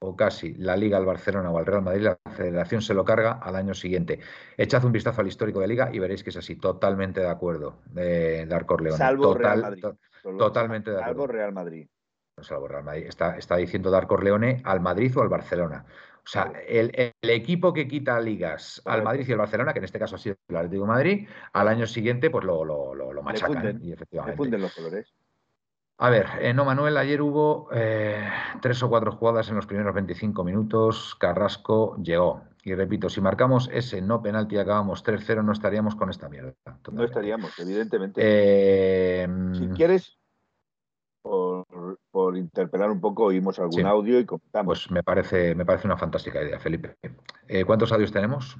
o casi la Liga al Barcelona o al Real Madrid, la federación se lo carga al año siguiente. Echad un vistazo al histórico de Liga y veréis que es así. Totalmente de acuerdo, de Dar Corleone. Salvo Real Madrid. totalmente de acuerdo. Salvo Real Madrid. salvo Real Madrid. Está, está diciendo Dar Corleone al Madrid o al Barcelona. O sea, el, equipo que quita ligas al Madrid y al Barcelona, que en este caso ha sido el Atlético de Madrid, al año siguiente pues lo, lo, lo, machacan. y efectivamente. los colores. A ver, eh, no, Manuel, ayer hubo eh, tres o cuatro jugadas en los primeros 25 minutos. Carrasco llegó. Y repito, si marcamos ese no penalti y acabamos 3-0, no estaríamos con esta mierda. No estaríamos, evidentemente. Eh, si quieres, por, interpelar un poco, oímos algún audio y comentamos. Pues me parece, me parece una fantástica idea, Felipe. Eh, ¿Cuántos audios tenemos?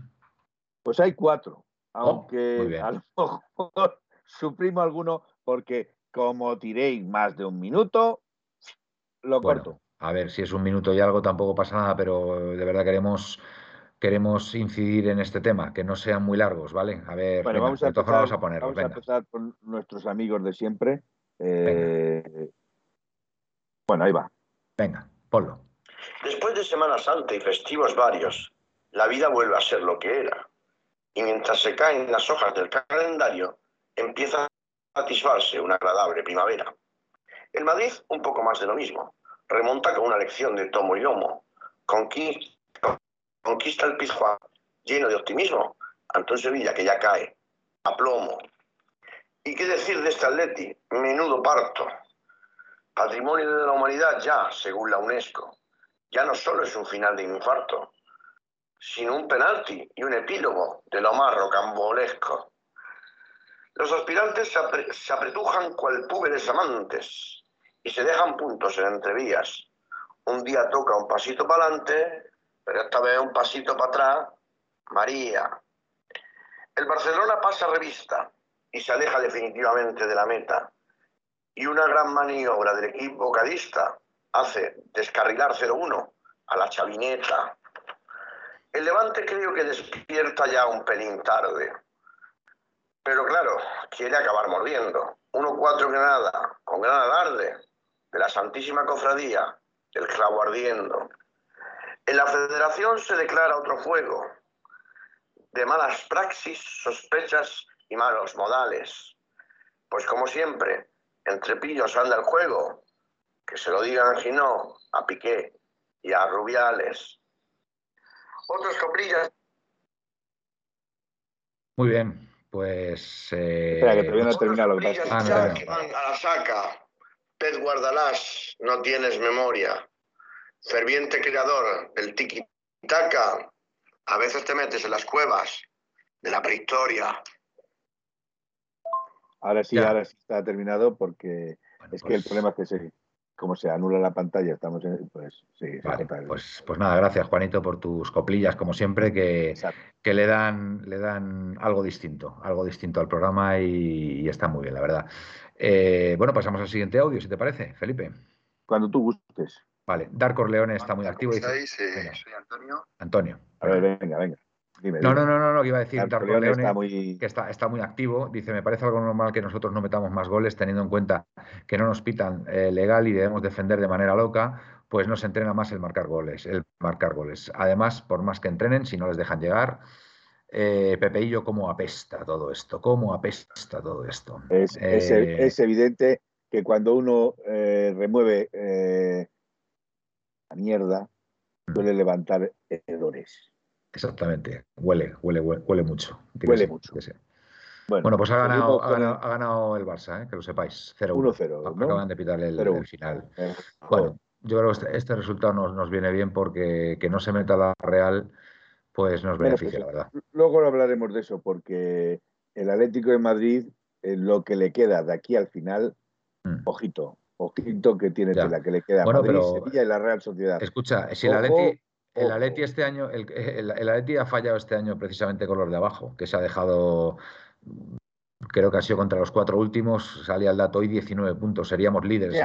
Pues hay cuatro, oh, aunque a lo mejor *laughs* suprimo alguno porque como tiréis más de un minuto, lo corto. A ver, si es un minuto y algo tampoco pasa nada, pero de verdad queremos queremos incidir en este tema, que no sean muy largos, ¿vale? A ver, vamos, a empezar, vamos a ponerlos. Vamos a empezar con nuestros amigos de siempre. Eh, bueno, ahí va. Venga, ponlo. Después de Semana Santa y festivos varios, la vida vuelve a ser lo que era. Y mientras se caen las hojas del calendario, empieza a satisfarse una agradable primavera. El Madrid, un poco más de lo mismo. Remonta con una lección de tomo y lomo. Conquista, conquista el Pizjuán lleno de optimismo ante un Sevilla que ya cae a plomo. ¿Y qué decir de este Atleti? Menudo parto. Patrimonio de la humanidad ya, según la UNESCO. Ya no solo es un final de infarto, sino un penalti y un epílogo de lo más rocambolesco. Los aspirantes se, apretujan cual púberes amantes y se dejan puntos en entrevías. Un día toca un pasito para adelante, pero esta vez un pasito para atrás. María. El Barcelona pasa revista y se aleja definitivamente de la meta. Y una gran maniobra del equipo cadista hace descarrilar 0-1 a la chavineta. El Levante creo que despierta ya un pelín tarde. Pero claro, quiere acabar mordiendo. 1-4 Granada, con Granada alarde de la Santísima Cofradía, el clavo ardiendo. En la federación se declara otro fuego de malas praxis, sospechas y malos modales. Pues como siempre, entre pillos anda el juego, que se lo digan Ginó, a Piqué y a Rubiales. Otras coplillas. Muy bien, pues. Eh... Espera, que todavía no termina lo que pasa. Ah, a la saca. Pez Guardalás, no tienes memoria. Ferviente creador del tiki-taka, a veces te metes en las cuevas de la prehistoria. Ahora sí, ahora sí está terminado porque es que el pues problema es que se, como se anula la pantalla, estamos en, pues sí. pues, pues nada, gracias Juanito por tus coplillas, como siempre, que, que le dan, le dan algo distinto, algo distinto al programa y, está muy bien, la verdad. Eh, bueno, pasamos al siguiente audio, si te parece, Felipe. Cuando tú gustes. Vale, Darko Leone está muy activo. Dice, soy Antonio. Antonio. A ver, venga, venga. No, no, no, no, no, iba a decir Darko Leone, que está, está muy activo. Dice, me parece algo normal que nosotros no metamos más goles, teniendo en cuenta que no nos pitan eh, legal y debemos defender de manera loca, pues no se entrena más el marcar goles, el marcar goles. Además, por más que entrenen, si no les dejan llegar, eh, Pepeillo, cómo apesta todo esto, cómo apesta todo esto. Es, es, eh, evidente que cuando uno remueve mierda suele levantar hedores. Exactamente, huele, huele, huele, mucho. Huele mucho. Bueno, pues ha ganado, ha ganado, el Barça, ¿eh? que lo sepáis. 0-1. 1-0. Acaban de pitar el, final. Eh, bueno, yo creo que este, este, resultado nos, nos, viene bien porque que no se meta la Real, pues nos beneficia, pues, la verdad. Luego hablaremos de eso, porque el Atlético de Madrid, lo que le queda de aquí al final, mm. ojito, ojito que tiene la que le queda bueno, Madrid, Sevilla y la Real Sociedad. Escucha, si el Atleti, el Atleti este año, el, el, ha fallado este año precisamente con los de abajo, que se ha dejado, creo que ha sido contra los cuatro últimos, salía el dato hoy 19 puntos, seríamos líderes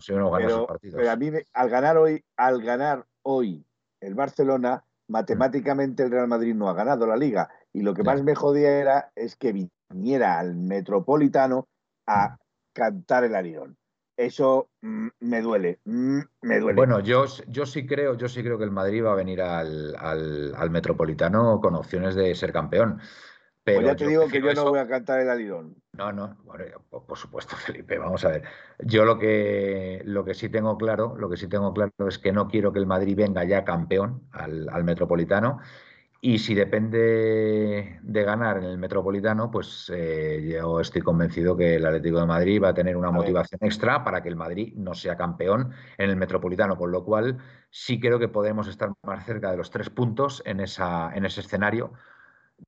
si no ganamos partidos. Pero a mí, al ganar hoy, al ganar hoy el Barcelona, matemáticamente el Real Madrid no ha ganado la liga. Y lo que más me jodía era es que viniera al Metropolitano a cantar el arirón eso mm, me duele, mm, me duele. Bueno, yo, yo sí creo, yo sí creo que el Madrid va a venir al, al, Metropolitano con opciones de ser campeón. Pues pero ya te digo que yo no voy a cantar el alidón. No, no, por supuesto, *laughs* Felipe, vamos a ver. Yo lo que, lo que sí tengo claro, lo que sí tengo claro es que no quiero que el Madrid venga ya campeón al, al Metropolitano y si depende de ganar en el Metropolitano, pues eh, yo estoy convencido que el Atlético de Madrid va a tener una motivación extra para que el Madrid no sea campeón en el Metropolitano, con lo cual sí creo que podemos estar más cerca de los tres puntos en, esa, en ese escenario.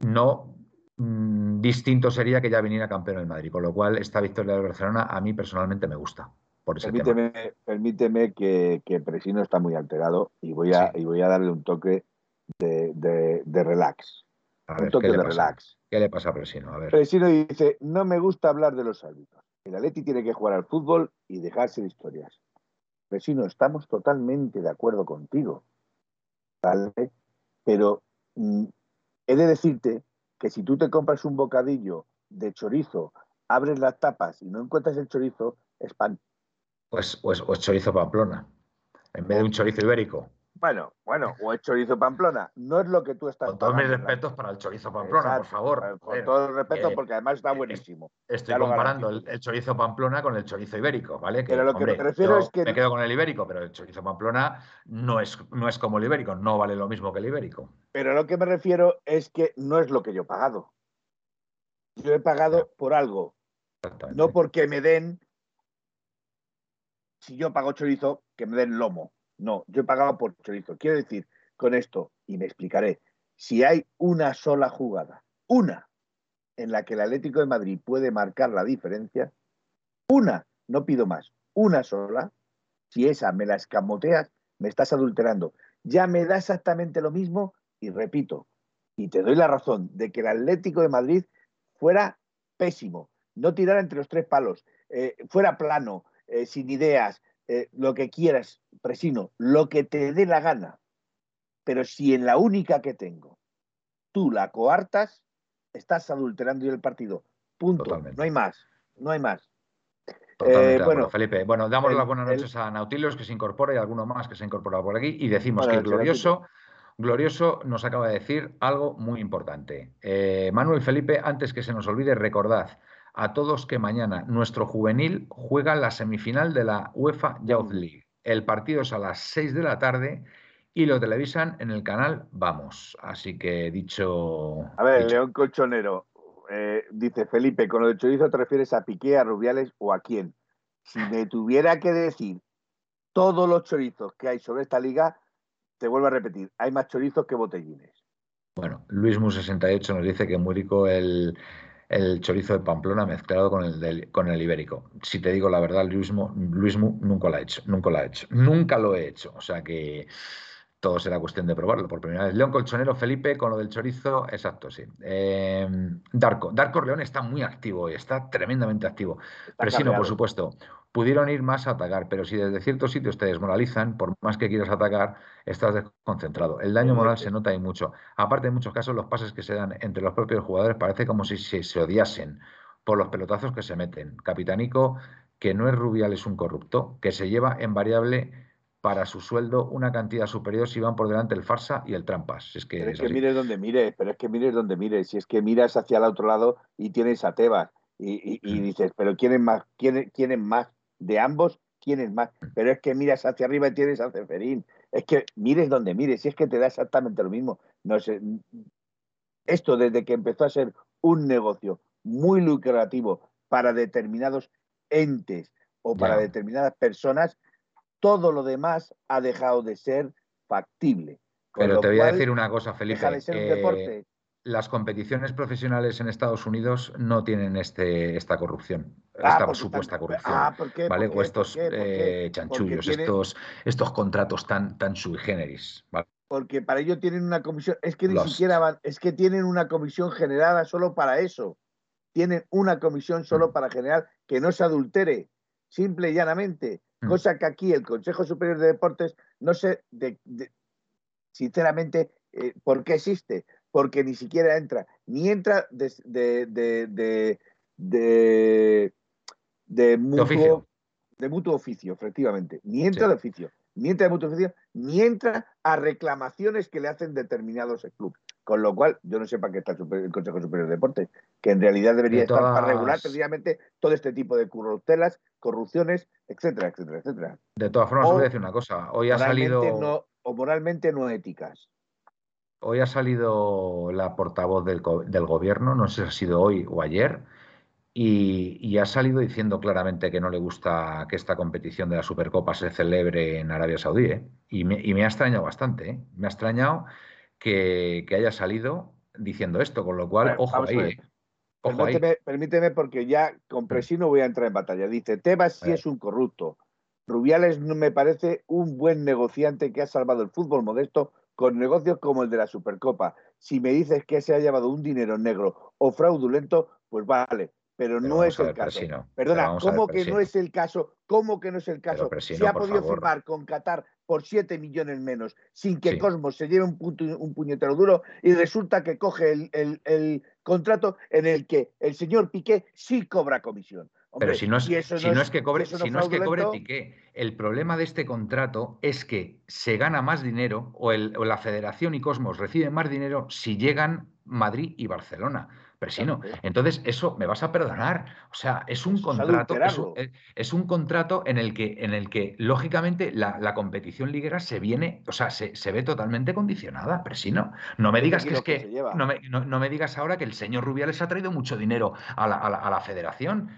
No mm, distinto sería que ya viniera campeón el Madrid, con lo cual esta victoria de Barcelona a mí personalmente me gusta. Por permíteme, permíteme que, que Presino está muy alterado y voy a, y voy a darle un toque de, relax. un toque de relax. ¿Qué le pasa a Presino? A ver. Presino dice, no me gusta hablar de los árbitros. El Atleti tiene que jugar al fútbol y dejarse de historias. Presino, estamos totalmente de acuerdo contigo. ¿Vale? Pero mm, he de decirte que si tú te compras un bocadillo de chorizo, abres las tapas y no encuentras el chorizo, es pan. Pues, pues, o es chorizo pamplona, en vez de un chorizo ibérico. Bueno, bueno, o es chorizo Pamplona. No es lo que tú estás Con todos mis respetos para el chorizo Pamplona, por favor. Con todo el respeto, porque además está buenísimo. Estoy comparando el, chorizo Pamplona con el chorizo ibérico, ¿vale? pero lo que me refiero es que. Me quedo con el ibérico, pero el chorizo Pamplona no es, no es como el ibérico, no vale lo mismo que el ibérico. Pero lo que me refiero es que no es lo que yo he pagado. Yo he pagado por algo. No porque me den. Si yo pago chorizo, que me den lomo no, yo he pagado por chorizo. Quiero decir, con esto, y me explicaré, si hay una sola jugada, una, en la que el Atlético de Madrid puede marcar la diferencia, una, no pido más, una sola, si esa me la escamoteas, me estás adulterando. Ya me da exactamente lo mismo y repito, y te doy la razón, de que el Atlético de Madrid fuera pésimo, no tirara entre los tres palos, eh, fuera plano, eh, sin ideas, eh, lo que quieras, Presino, lo que te dé la gana. Pero si en la única que tengo tú la coartas, estás adulterando el partido. Punto. No hay más. No hay más. Eh, bueno, Felipe. Bueno, damos las buenas noches a Nautilos que se incorpora y a alguno más que se ha incorporado por aquí y decimos que Glorioso, Glorioso nos acaba de decir algo muy importante. Eh, Manuel Felipe, antes que se nos olvide, recordad, a todos que mañana nuestro juvenil juega la semifinal de la UEFA Youth mm. League. El partido es a las 6 de la tarde y lo televisan en el canal Vamos. Así que dicho. A ver, León Colchonero, eh, dice Felipe, con lo de chorizo te refieres a Piqué, a Rubiales o a quién. Si me tuviera que decir todos los chorizos que hay sobre esta liga, te vuelvo a repetir, hay más chorizos que botellines. Bueno, Luis Mu68 nos dice que muy rico el, el chorizo de Pamplona mezclado con el, con el ibérico. Si te digo la verdad, Luismo, Luismo nunca lo ha hecho, nunca lo ha hecho, nunca lo he hecho. O sea que todo será cuestión de probarlo por primera vez. León Colchonero, Felipe, con lo del chorizo, exacto, sí. Eh, Darko, Darko León está muy activo y está tremendamente activo. Presino, por supuesto, pudieron ir más a atacar, pero si desde ciertos sitios te desmoralizan, por más que quieras atacar, estás desconcentrado. El daño moral se nota y mucho. Aparte, en muchos casos, los pases que se dan entre los propios jugadores parece como si se, se odiasen por los pelotazos que se meten. Capitánico, que no es Rubial, es un corrupto, que se lleva en variable para su sueldo una cantidad superior si van por delante el farsa y el trampas. Es que, pero es, que mires donde mires, pero es que mires donde mires. Si es que miras hacia el otro lado y tienes a Tebas y, mm. dices, pero ¿quién es más? ¿Quién, quién es más? De ambos, ¿quién es más? Mm. Pero es que miras hacia arriba y tienes a Ceferín. Es que mires donde mires, si es que te da exactamente lo mismo. No sé. Esto desde que empezó a ser un negocio muy lucrativo para determinados entes o para determinadas personas, todo lo demás ha dejado de ser factible. Pero te voy a decir una cosa, Felipe. Eh, las competiciones profesionales en Estados Unidos no tienen este, esta corrupción, ah, esta supuesta corrupción. Ah, ¿vale? o estos eh, chanchullos, estos, estos contratos tan, tan sui generis. Porque para ello tienen una comisión, es que ni siquiera van, es que tienen una comisión generada solo para eso. Tienen una comisión solo mm. para generar que no se adultere, simple y llanamente. Mm. Cosa que aquí el Consejo Superior de Deportes no sé, de, sinceramente, eh, por qué existe. Porque ni siquiera entra, ni entra de, de, de, mutuo, oficio. de mutuo oficio, efectivamente. Ni entra de oficio, ni entra de mutuo oficio, ni entra a reclamaciones que le hacen determinados clubes. Con lo cual, yo no sé para qué está el Consejo Superior de Deportes, que en realidad debería estar para regular precisamente todo este tipo de corruptelas, corrupciones, etcétera, etcétera, etcétera. De todas formas, os voy a decir una cosa. Hoy ha salido. o moralmente no éticas. Hoy ha salido la portavoz del, del, gobierno, no sé si ha sido hoy o ayer, y, y, ha salido diciendo claramente que no le gusta que esta competición de la Supercopa se celebre en Arabia Saudí. ¿eh? Y, me, y, me, ha extrañado bastante. ¿eh? Me ha extrañado que, haya salido diciendo esto, con lo cual, ojo ahí. Eh. permíteme, porque ya con Presino voy a entrar en batalla. Dice, Tebas sí es un corrupto. Rubiales no me parece un buen negociante que ha salvado el fútbol modesto con negocios como el de la Supercopa. Si me dices que se ha llevado un dinero negro o fraudulento, pues vale, pero, no es el caso. Perdona, ¿cómo que no es el caso? ¿Cómo que no es el caso? Se ha podido firmar con Qatar por 7 millones menos, sin que Cosmos se lleve un, un, puñetero duro, y resulta que coge el, contrato en el que el señor Piqué sí cobra comisión. Pero si no es, si no es, que cobre, si no es que cobre Piqué, el problema de este contrato es que se gana más dinero o, o la Federación y Cosmos reciben más dinero si llegan Madrid y Barcelona. Presino. Entonces, eso me vas a perdonar. O sea, es un contrato. Eh, es un, contrato en el que, en el que lógicamente, la, competición liguera se viene, o sea, se, ve totalmente condicionada. Presino. No me digas que es que. no, me, no, me, digas ahora que el señor Rubiales ha traído mucho dinero a la, a la Federación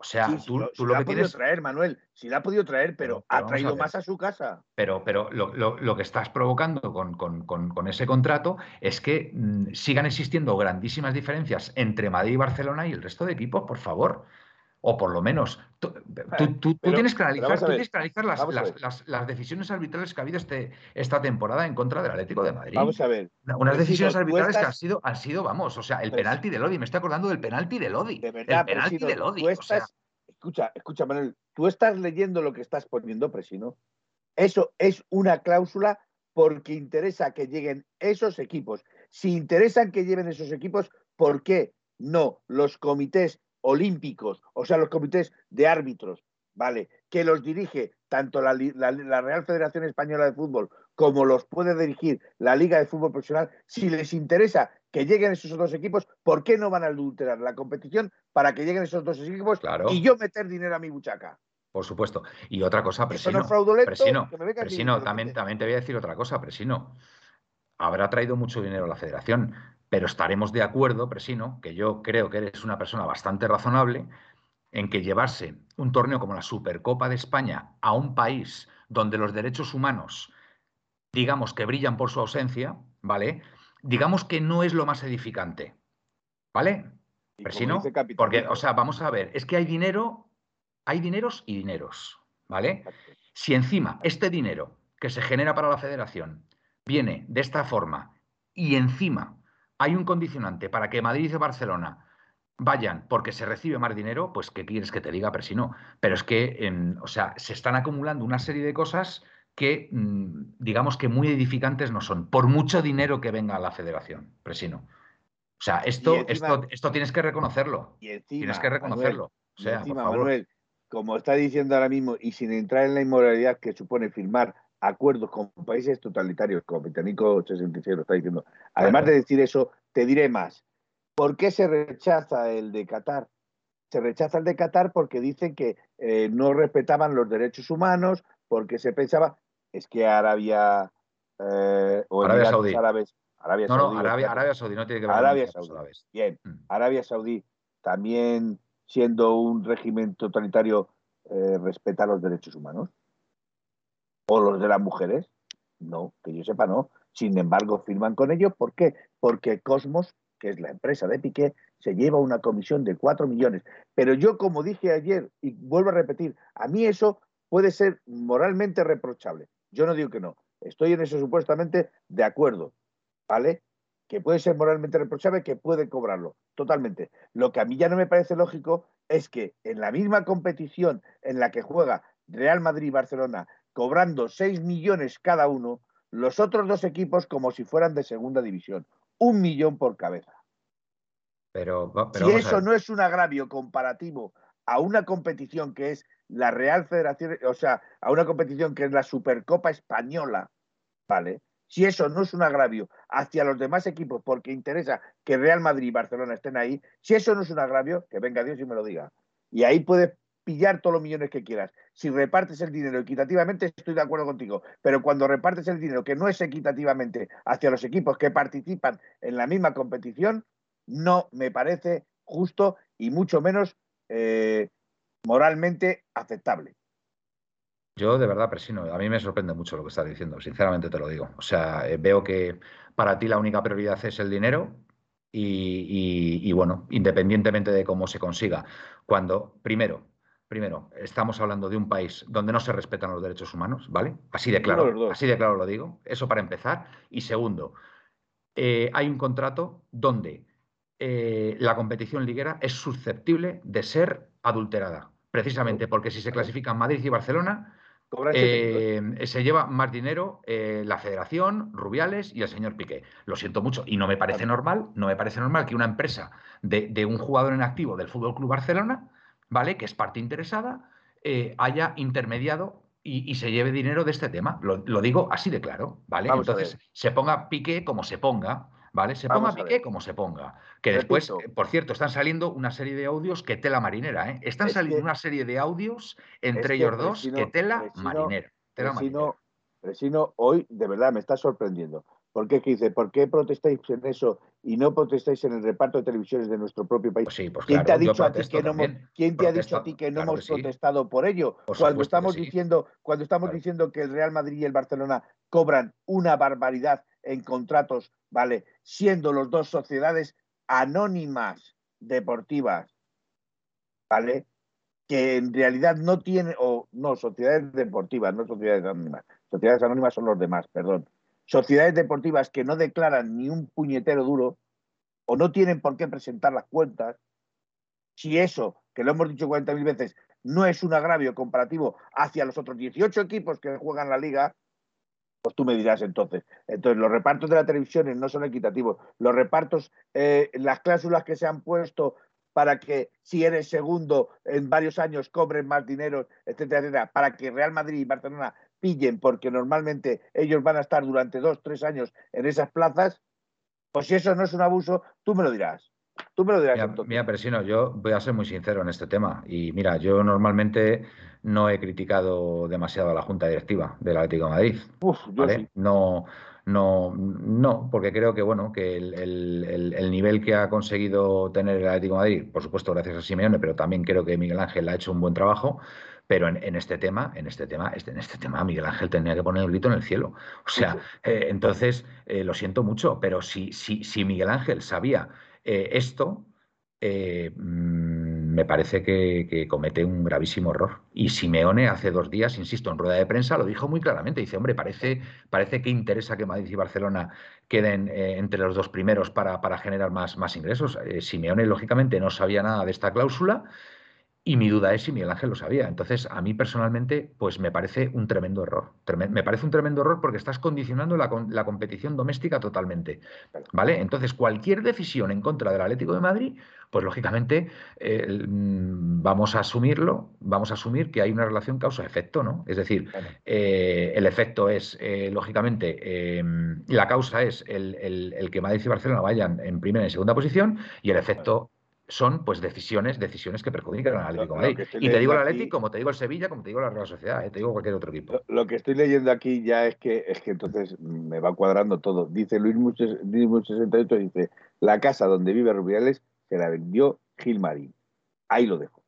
o sea, tú, lo, que tienes. traer, Manuel, sí la ha podido traer, pero, ha traído más a su casa. Pero, pero lo, que estás provocando con, ese contrato es que mm, sigan existiendo grandísimas diferencias entre Madrid y Barcelona y el resto de equipos, por favor. O por lo menos, tú, tienes que analizar, las, decisiones arbitrales que ha habido este, esta temporada en contra del Atlético de Madrid. Vamos a ver. Unas decisiones arbitrales que han sido, han sido, vamos, o sea, el penalti de Lodi. Me estoy acordando del penalti de Lodi. De verdad, el penalti de Lodi. Escucha, escucha, Manuel, tú estás leyendo lo que estás poniendo, Presino. Eso es una cláusula porque interesa que lleguen esos equipos. Si interesan que lleven esos equipos, ¿por qué no los comités olímpicos, o sea, los comités de árbitros, ¿vale? Que los dirige tanto la, Real Federación Española de Fútbol como los puede dirigir la Liga de Fútbol Profesional, si les interesa que lleguen esos dos equipos, ¿por qué no van a adulterar la competición para que lleguen esos dos equipos y yo meter dinero a mi buchaca? Por supuesto. Y otra cosa, Presino. Presino, también, también te voy a decir otra cosa, Presino. Habrá traído mucho dinero a la federación, pero estaremos de acuerdo, Presino, que yo creo que eres una persona bastante razonable, en que llevarse un torneo como la Supercopa de España a un país donde los derechos humanos, digamos que brillan por su ausencia, ¿vale? Digamos que no es lo más edificante, ¿vale? Presino, porque, o sea, vamos a ver, es que hay dinero, hay dineros y dineros, ¿vale? Si encima este dinero que se genera para la federación viene de esta forma y encima hay un condicionante para que Madrid y Barcelona vayan porque se recibe más dinero, pues ¿qué quieres que te diga? Pero si no. Pero es que, o sea, se están acumulando una serie de cosas que, mm, digamos que muy edificantes no son, por mucho dinero que venga a la federación, Presino. O sea, esto, esto, esto tienes que reconocerlo. tienes que reconocerlo. o sea, por favor. Manuel, como está diciendo ahora mismo, y sin entrar en la inmoralidad que supone firmar acuerdos con países totalitarios, como Británico 86 lo está diciendo. Además de decir eso, te diré más. ¿Por qué se rechaza el de Qatar? Se rechaza el de Qatar porque dicen que eh, no respetaban los derechos humanos, porque se pensaba, es que Arabia eh, o Arabia Saudí. Árabes, Arabia no, Saudí, no, Arabia, Arabia, Saudí no tiene que ver Arabia Saudí. Bien, mm. Arabia Saudí también siendo un régimen totalitario eh, respeta los derechos humanos o los de las mujeres. No, que yo sepa, no. Sin embargo, firman con ellos. ¿Por qué? Porque Cosmos, que es la empresa de Piqué, se lleva una comisión de 4 millones. Pero yo, como dije ayer, y vuelvo a repetir, a mí eso puede ser moralmente reprochable. Yo no digo que no. Estoy en eso supuestamente de acuerdo. ¿Vale? Que puede ser moralmente reprochable, que puede cobrarlo. Totalmente. Lo que a mí ya no me parece lógico es que en la misma competición en la que juega Real Madrid y Barcelona cobrando 6 millones cada uno, los otros dos equipos como si fueran de segunda división. Un millón por cabeza. Pero, si eso no es un agravio comparativo a una competición que es la Real Federación, o sea, a una competición que es la Supercopa Española, ¿vale? Si eso no es un agravio hacia los demás equipos porque interesa que Real Madrid y Barcelona estén ahí, si eso no es un agravio, que venga Dios y me lo diga. Y ahí puede pillar todos los millones que quieras. Si repartes el dinero equitativamente, estoy de acuerdo contigo. Pero cuando repartes el dinero que no es equitativamente hacia los equipos que participan en la misma competición, no me parece justo y mucho menos eh, moralmente aceptable. Yo de verdad, Presino, a mí me sorprende mucho lo que estás diciendo, sinceramente te lo digo. O sea, eh, veo que para ti la única prioridad es el dinero y, bueno, independientemente de cómo se consiga. Cuando, primero, primero, estamos hablando de un país donde no se respetan los derechos humanos, ¿vale? Así de claro, así de claro lo digo. Eso para empezar. Y segundo, eh, hay un contrato donde eh, la competición liguera es susceptible de ser adulterada, precisamente porque si se clasifican Madrid y Barcelona, eh, se lleva más dinero eh, la federación, Rubiales y el señor Piqué. Lo siento mucho y no me parece normal, no me parece normal que una empresa de, un jugador en activo del Fútbol Club Barcelona, ¿vale? Que es parte interesada, eh, haya intermediado y, se lleve dinero de este tema. Lo, digo así de claro, ¿vale? Entonces, se ponga Piqué como se ponga, ¿vale? Se ponga Piqué como se ponga. Que después, eh, por cierto, están saliendo una serie de audios que tela marinera, ¿eh? Están saliendo una serie de audios entre ellos dos que tela marinera. Tela Presino, hoy de verdad me está sorprendiendo. ¿Por qué? dice, ¿por qué protestáis en eso y no protestáis en el reparto de televisiones de nuestro propio país? Pues pues ¿Quién te ha dicho a ti que no hemos, ¿quién te ha dicho a ti que no hemos protestado por ello? cuando estamos diciendo, cuando estamos diciendo que el Real Madrid y el Barcelona cobran una barbaridad en contratos, ¿vale? Siendo los dos sociedades anónimas deportivas, ¿vale? Que en realidad no tienen, o no, sociedades deportivas, no sociedades anónimas. Sociedades anónimas son los demás, perdón. Sociedades deportivas que no declaran ni un puñetero duro o no tienen por qué presentar las cuentas. Si eso, que lo hemos dicho 40.000 veces, no es un agravio comparativo hacia los otros 18 equipos que juegan la liga, pues tú me dirás entonces. Entonces, los repartos de la televisión no son equitativos. Los repartos, eh, las cláusulas que se han puesto para que si eres segundo en varios años cobren más dinero, etcétera, etcétera, para que Real Madrid y Barcelona pillen, porque normalmente ellos van a estar durante dos, tres años en esas plazas, pues si eso no es un abuso, tú me lo dirás. Tú me lo dirás. Mira, mira Presino, yo voy a ser muy sincero en este tema. Y mira, yo normalmente no he criticado demasiado a la Junta Directiva del Atlético de Madrid. No, no, no, porque creo que bueno, que el, nivel que ha conseguido tener el Atlético de Madrid, por supuesto, gracias a Simeone, pero también creo que Miguel Ángel ha hecho un buen trabajo. Pero en, este tema, en este tema, este, en este tema, Miguel Ángel tenía que poner el grito en el cielo. O sea, eh, entonces, eh, lo siento mucho, pero si, si, si Miguel Ángel sabía eh, esto, mm, me parece que, comete un gravísimo error. Y Simeone hace dos días, insisto, en rueda de prensa lo dijo muy claramente. Dice, hombre, parece, parece que interesa que Madrid y Barcelona queden eh, entre los dos primeros para, para generar más, más ingresos. Eh, Simeone, lógicamente, no sabía nada de esta cláusula y mi duda es si Miguel Ángel lo sabía. Entonces, a mí personalmente, pues me parece un tremendo error. me parece un tremendo error porque estás condicionando la, la, competición doméstica totalmente. ¿Vale? Entonces, cualquier decisión en contra del Atlético de Madrid, pues lógicamente mm, vamos a asumirlo, vamos a asumir que hay una relación causa-efecto, ¿no? Es decir, eh, el efecto es, eh, lógicamente, em, la causa es el, el, que Madrid y Barcelona vayan en primera y segunda posición y el efecto son pues decisiones, decisiones que perjudican al Atlético Madrid. Y te digo el Atlético, como te digo el Sevilla, como te digo la Real Sociedad, eh, te digo cualquier otro equipo. Lo, que estoy leyendo aquí ya es que es que entonces me va cuadrando todo. Dice Luis Muches, 68, dice, la casa donde vive Rubiales se la vendió Gilmarín. Ahí lo dejo.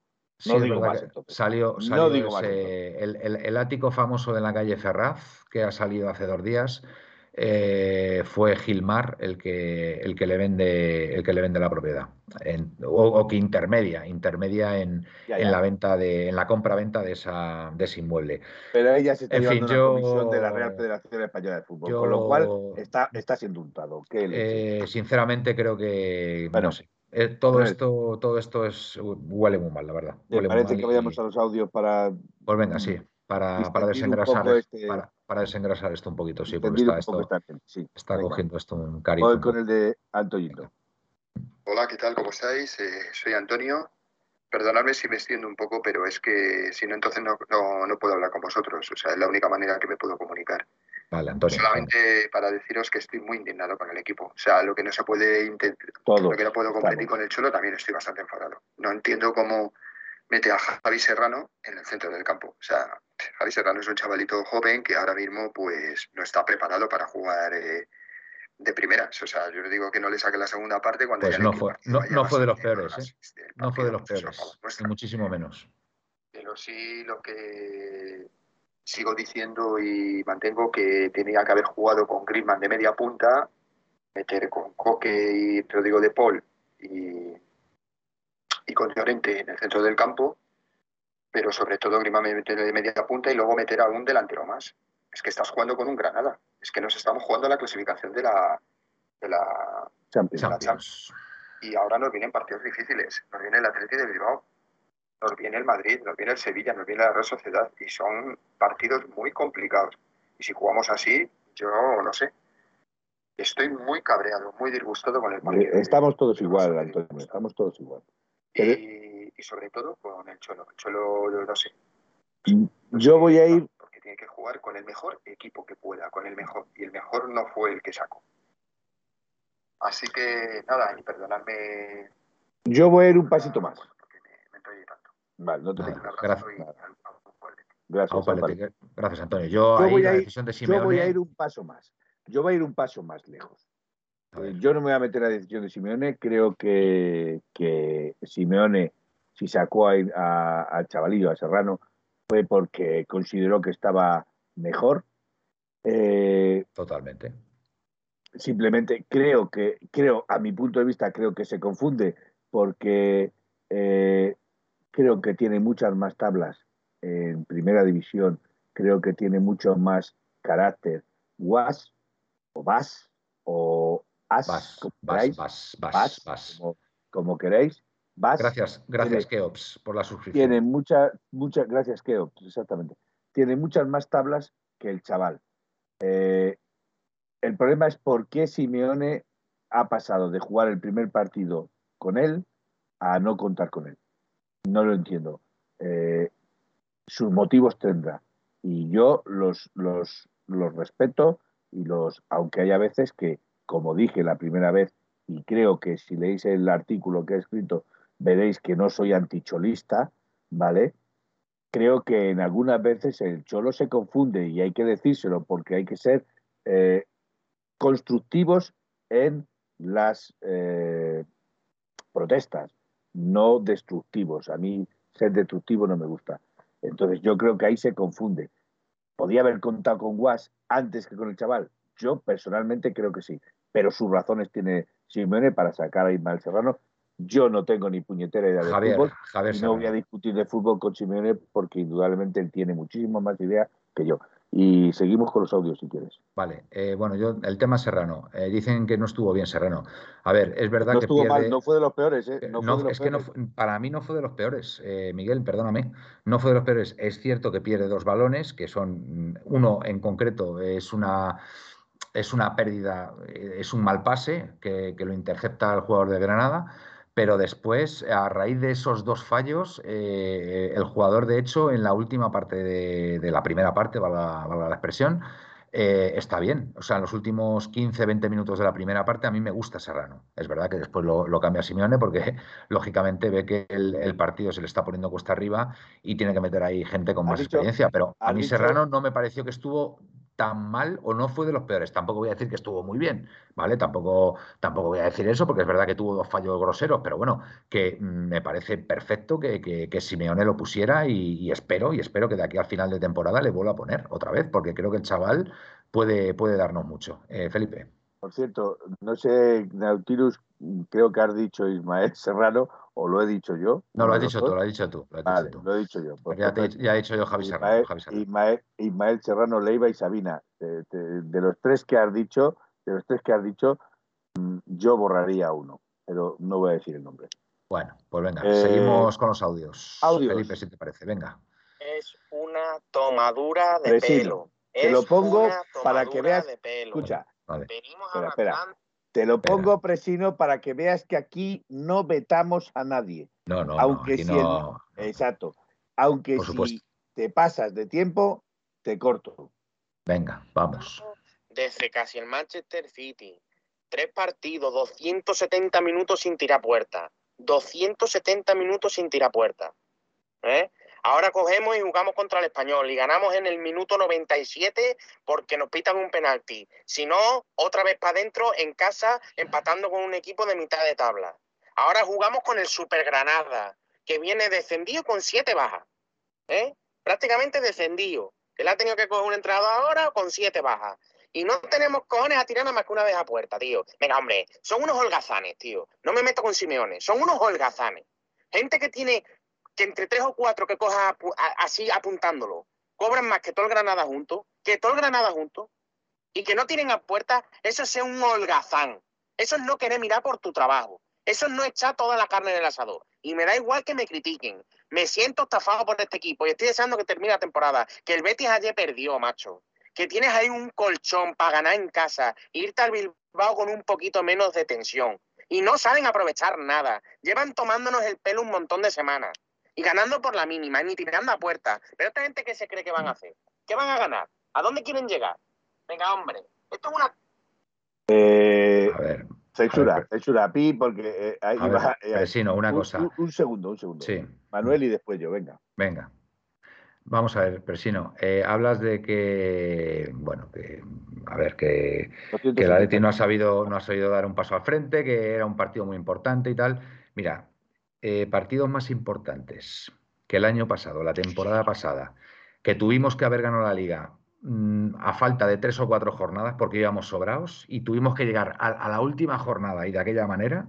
No digo más entonces. Salió, el, el, ático famoso de la calle Ferraz, que ha salido hace dos días, eh, fue Gilmar el que, el que le vende el que le vende la propiedad. O, que intermedia intermedia en, en, la venta de en la compra venta de esa de ese inmueble. Pero ella se está en llevando fin, una comisión de la Real Federación Española de Fútbol con lo cual está, está siendo untado. Eh, sinceramente creo que bueno, no sé. Eh, todo esto todo esto es huele muy mal la verdad. parece que vayamos a los audios para pues venga sí para, para desengrasar este para, desengrasar esto un poquito, sí, porque está, esto, está cogiendo esto un cariño. Voy con el de Antonio. Hola, ¿qué tal? ¿Cómo estáis? Eh, soy Antonio. Perdonadme si me extiendo un poco, pero es que si no, entonces no, no, puedo hablar con vosotros. O sea, es la única manera que me puedo comunicar. Vale, Antonio. Solamente para deciros que estoy muy indignado con el equipo. O sea, lo que no se puede intentar, lo que no puedo competir con el Cholo, también estoy bastante enfadado. No entiendo cómo mete a Javi Serrano en el centro del campo. O sea, Javi Serrano es un chavalito joven que ahora mismo pues no está preparado para jugar eh, de primeras. O sea, yo le digo que no le saque la segunda parte cuando pues no fue, no, fue de los peores, ¿eh? No fue de los peores, ni muchísimo menos. Pero sí lo que sigo diciendo y mantengo que tenía que haber jugado con Griezmann de media punta, meter con Coque y Rodrigo de Paul y y con Llorente en el centro del campo, pero sobre todo Grima meter de media punta y luego meter a un delantero más. Es que estás jugando con un Granada. Es que nos estamos jugando la clasificación de la, de la Champions. Y ahora nos vienen partidos difíciles. Nos viene el Atlético de Bilbao, nos viene el Madrid, nos viene el Sevilla, nos viene la Real Sociedad. Y son partidos muy complicados. Y si jugamos así, yo no sé. Estoy muy cabreado, muy disgustado con el partido. Estamos todos igual, Antonio. Estamos todos igual. Y, y, sobre todo con el Cholo. El Cholo, no sé. Yo voy a ir tiene que jugar con el mejor equipo que pueda, con el mejor. Y el mejor no fue el que sacó. Así que nada, y perdonadme. Yo voy a ir un pasito más. Porque me, me tanto. Vale, no te preocupes. Gracias. Gracias, Gracias, Antonio. Yo, yo voy a ir, yo voy a ir un paso más. Yo voy a ir un paso más lejos. Yo no me voy a meter a la decisión de Simeone. Creo que, que Simeone, si sacó al chavalillo, a Serrano, fue porque consideró que estaba mejor. Eh, Totalmente. Simplemente creo que, creo, a mi punto de vista, creo que se confunde porque eh, creo que tiene muchas más tablas en primera división, creo que tiene mucho más carácter. Was o Vas o As, como queréis, gracias, gracias Keops por la suscripción. Tiene muchas, muchas, gracias Keops, exactamente. Tiene muchas más tablas que el chaval. Eh, el problema es por qué Simeone ha pasado de jugar el primer partido con él a no contar con él. No lo entiendo. Eh, sus motivos tendrá. Y yo los, los, los respeto y los, aunque haya veces que, como dije la primera vez, y creo que si leéis el artículo que he escrito veréis que no soy anticholista, ¿vale? Creo que en algunas veces el cholo se confunde y hay que decírselo porque hay que ser eh, constructivos en las eh, protestas, no destructivos. A mí ser destructivo no me gusta. Entonces yo creo que ahí se confunde. ¿Podía haber contado con Guas antes que con el chaval? Yo personalmente creo que sí, pero sus razones tiene Simeone para sacar a Ismael Serrano yo no tengo ni puñetera idea de fútbol y no voy a discutir de fútbol con Simeone porque indudablemente él tiene muchísimo más idea que yo. Y seguimos con los audios si quieres. Vale, eh, bueno, yo el tema Serrano. Eh, dicen que no estuvo bien Serrano. A ver, es verdad no que estuvo mal, no fue de los peores. ¿eh? No, es que no, para mí no fue de los peores, eh, Miguel, perdóname. No fue de los peores. Es cierto que pierde dos balones, que son uno en concreto es una es una pérdida, es un mal pase que, que lo intercepta el jugador de Granada pero después, a raíz de esos dos fallos, eh, el jugador, de hecho, en la última parte de, la primera parte, valga, la expresión, eh, está bien. O sea, en los últimos 15, 20 minutos de la primera parte, a mí me gusta Serrano. Es verdad que después lo, cambia Simeone porque, *laughs* lógicamente, ve que el, partido se le está poniendo cuesta arriba y tiene que meter ahí gente con más experiencia. Pero a mí Serrano no me pareció que estuvo tan mal o no fue de los peores. Tampoco voy a decir que estuvo muy bien, ¿vale? Tampoco, tampoco voy a decir eso porque es verdad que tuvo dos fallos groseros, pero bueno, que me parece perfecto que, que, Simeone lo pusiera y, espero, y espero que de aquí al final de temporada le vuelva a poner otra vez, porque creo que el chaval puede, puede darnos mucho. Eh, Felipe. Por cierto, no sé, Nautilus, creo que has dicho Ismael *laughs* Serrano, o lo he dicho yo. No, lo has dicho tú, lo has dicho tú. Lo, vale, lo he dicho yo. ya, he dicho yo Javi Serrano. Ismael, Serrano, Leiva y Sabina. De, los tres que has dicho, de los tres que has dicho, mm, yo borraría uno, pero no voy a decir el nombre. Bueno, pues venga, eh, seguimos con los audios. audios. Felipe, si te parece, venga. Es una tomadura de pelo. Te lo pongo para que veas. Escucha, te lo pongo, Presino, para que veas que aquí no vetamos a nadie. No, no, Aunque si no. Exacto. Aunque si te pasas de tiempo, te corto. Venga, vamos. Desde casi el Manchester City. Tres partidos, 270 minutos sin tirar puerta. 270 minutos sin tirar puerta. ¿Eh? Ahora cogemos y jugamos contra el español y ganamos en el minuto 97 porque nos pitan un penalti. Si no, otra vez para adentro en casa empatando con un equipo de mitad de tabla. Ahora jugamos con el Super Granada, que viene descendido con siete bajas. ¿eh? Prácticamente descendido. Que le ha tenido que coger un entrenador ahora con siete bajas. Y no tenemos cojones a tirar nada más que una vez a puerta, tío. Venga, hombre, son unos holgazanes, tío. No me meto con Simeone, son unos holgazanes. Gente que tiene que entre tres o cuatro que coja así apuntándolo, cobran más que todo el Granada junto, que todo el Granada junto, y que no tienen a puerta, eso es un holgazán. Eso es no querer mirar por tu trabajo. Eso no echar toda la carne en el asador. Y me da igual que me critiquen. Me siento estafado por este equipo y estoy deseando que termine la temporada. Que el Betis ayer perdió, macho. Que tienes ahí un colchón para ganar en casa. Irte al Bilbao con un poquito menos de tensión. Y no saben aprovechar nada. Llevan tomándonos el pelo un montón de semanas. Y ganando por la mínima, ni tirando a puerta. Pero esta gente, ¿qué se cree que van a hacer? ¿Qué van a ganar? ¿A dónde quieren llegar? Venga, hombre. Esto es una... Eh, a ver, Censura, censura, pi, porque eh, ahí va, eh, una cosa. Un, segundo, un segundo. Sí. Manuel y después yo, venga. Venga. Vamos a ver, Presino, eh, hablas de que, bueno, que, a ver, que, que el Atleti no ha sabido, no ha sabido dar un paso al frente, que era un partido muy importante y tal. Mira, partidos más importantes que el año pasado, la temporada pasada, que tuvimos que haber ganado la liga Mm, a falta de tres o cuatro jornadas, porque íbamos sobrados, y tuvimos que llegar a, la última jornada y de aquella manera,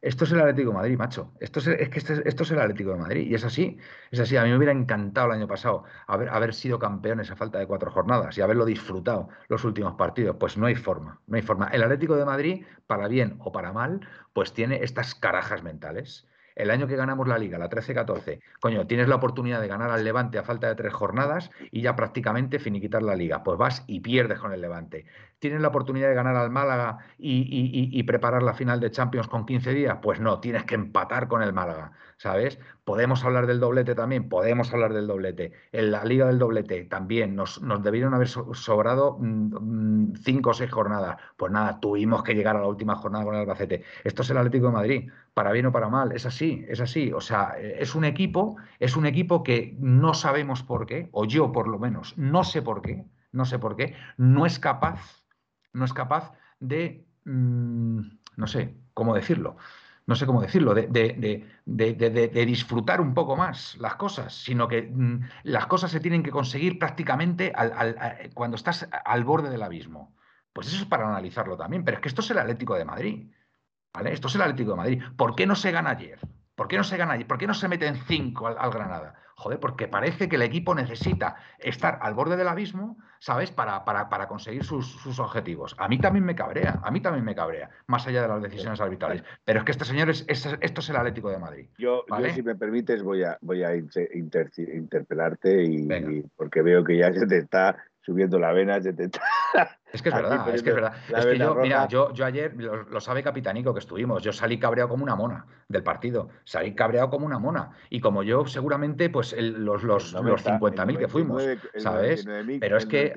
esto es el Atlético de Madrid, macho. Esto es, que esto es el Atlético de Madrid. Y es así, es así. A mí me hubiera encantado el año pasado haber, haber sido campeones a falta de cuatro jornadas y haberlo disfrutado los últimos partidos. Pues no hay forma, no hay forma. El Atlético de Madrid, para bien o para mal, pues tiene estas carajas mentales el año que ganamos la liga, la 13-14, coño, tienes la oportunidad de ganar al Levante a falta de tres jornadas y ya prácticamente finiquitar la liga. Pues vas y pierdes con el Levante. ¿Tienes la oportunidad de ganar al Málaga y, preparar la final de Champions con 15 días? Pues no, tienes que empatar con el Málaga, ¿sabes? Podemos hablar del doblete también, podemos hablar del doblete. En la liga del doblete también nos, debieron haber sobrado mm, mm, cinco o seis jornadas. Pues nada, tuvimos que llegar a la última jornada con el Albacete. Esto es el Atlético de Madrid, para bien o para mal, es así, es así. O sea, es un equipo, es un equipo que no sabemos por qué, o yo por lo menos, no sé por qué, no sé por qué, no es capaz no es capaz de, mm, no sé cómo decirlo, no sé cómo decirlo, de, de, disfrutar un poco más las cosas, sino que mm, las cosas se tienen que conseguir prácticamente cuando estás al borde del abismo. Pues eso es para analizarlo también, pero es que esto es el Atlético de Madrid. ¿vale? Esto es el Atlético de Madrid. ¿Por qué no se gana ayer? ¿Por qué no se gana ayer? ¿Por qué no se meten cinco al Granada? Joder, porque parece que el equipo necesita estar al borde del abismo, ¿sabes? Para, para, conseguir sus, objetivos. A mí también me cabrea, a mí también me cabrea, más allá de las decisiones arbitrales. Pero es que este señor es, esto es el Atlético de Madrid. Yo, si me permites, voy a, voy a interpelarte y, porque veo que ya se te está subiendo la vena, es que es *laughs* verdad, es que es verdad. Es que yo, mira, yo, ayer, lo, sabe Capitanico que estuvimos, yo salí cabreado como una mona del partido, salí cabreado como una mona. Y como yo, seguramente, pues los, los, los 50.000 que fuimos, ¿sabes? Pero es que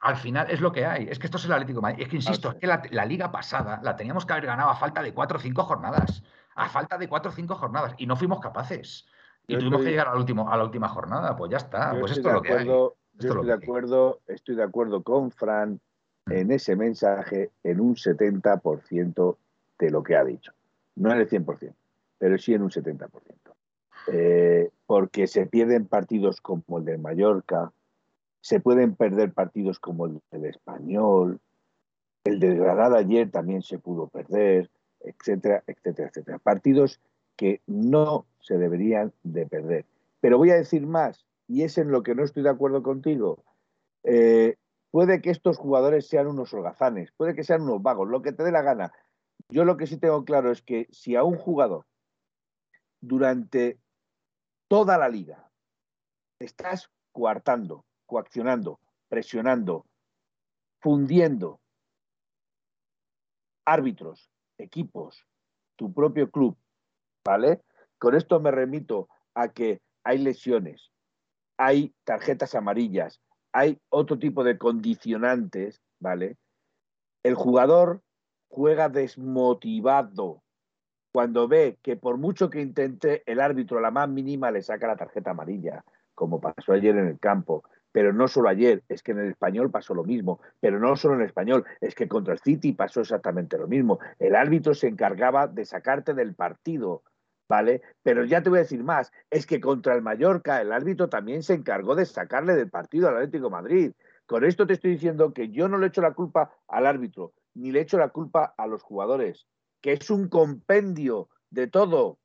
al final es lo que hay. Es que esto es el Atlético Es que insisto, es que la, liga pasada la teníamos que haber ganado a falta de cuatro o cinco jornadas. A falta de cuatro o cinco jornadas. Y no fuimos capaces. Y tuvimos que llegar al último, a la última jornada. Pues ya está. Pues esto es lo que hay. Yo estoy de acuerdo, estoy de acuerdo con Fran en ese mensaje en un 70% de lo que ha dicho. No en el 100%, pero sí en un 70%. Eh, porque se pierden partidos como el de Mallorca, se pueden perder partidos como el del Español, el de Granada ayer también se pudo perder, etcétera, etcétera, etcétera. Partidos que no se deberían de perder. Pero voy a decir más, y es en lo que no estoy de acuerdo contigo. Eh, puede que estos jugadores sean unos holgazanes, puede que sean unos vagos, lo que te dé la gana. Yo lo que sí tengo claro es que si a un jugador durante toda la liga estás coartando, coaccionando, presionando, fundiendo árbitros, equipos, tu propio club, ¿vale? Con esto me remito a que hay lesiones, hay tarjetas amarillas, hay otro tipo de condicionantes, ¿vale? El jugador juega desmotivado cuando ve que por mucho que intente el árbitro la más mínima le saca la tarjeta amarilla, como pasó ayer en el campo. Pero no solo ayer, es que en el español pasó lo mismo. Pero no solo en el español, es que contra el City pasó exactamente lo mismo. El árbitro se encargaba de sacarte del partido ¿vale? Pero ya te voy a decir más, es que contra el Mallorca el árbitro también se encargó de sacarle del partido al Atlético Madrid. Con esto te estoy diciendo que yo no le echo la culpa al árbitro, ni le echo la culpa a los jugadores, que es un compendio de todo,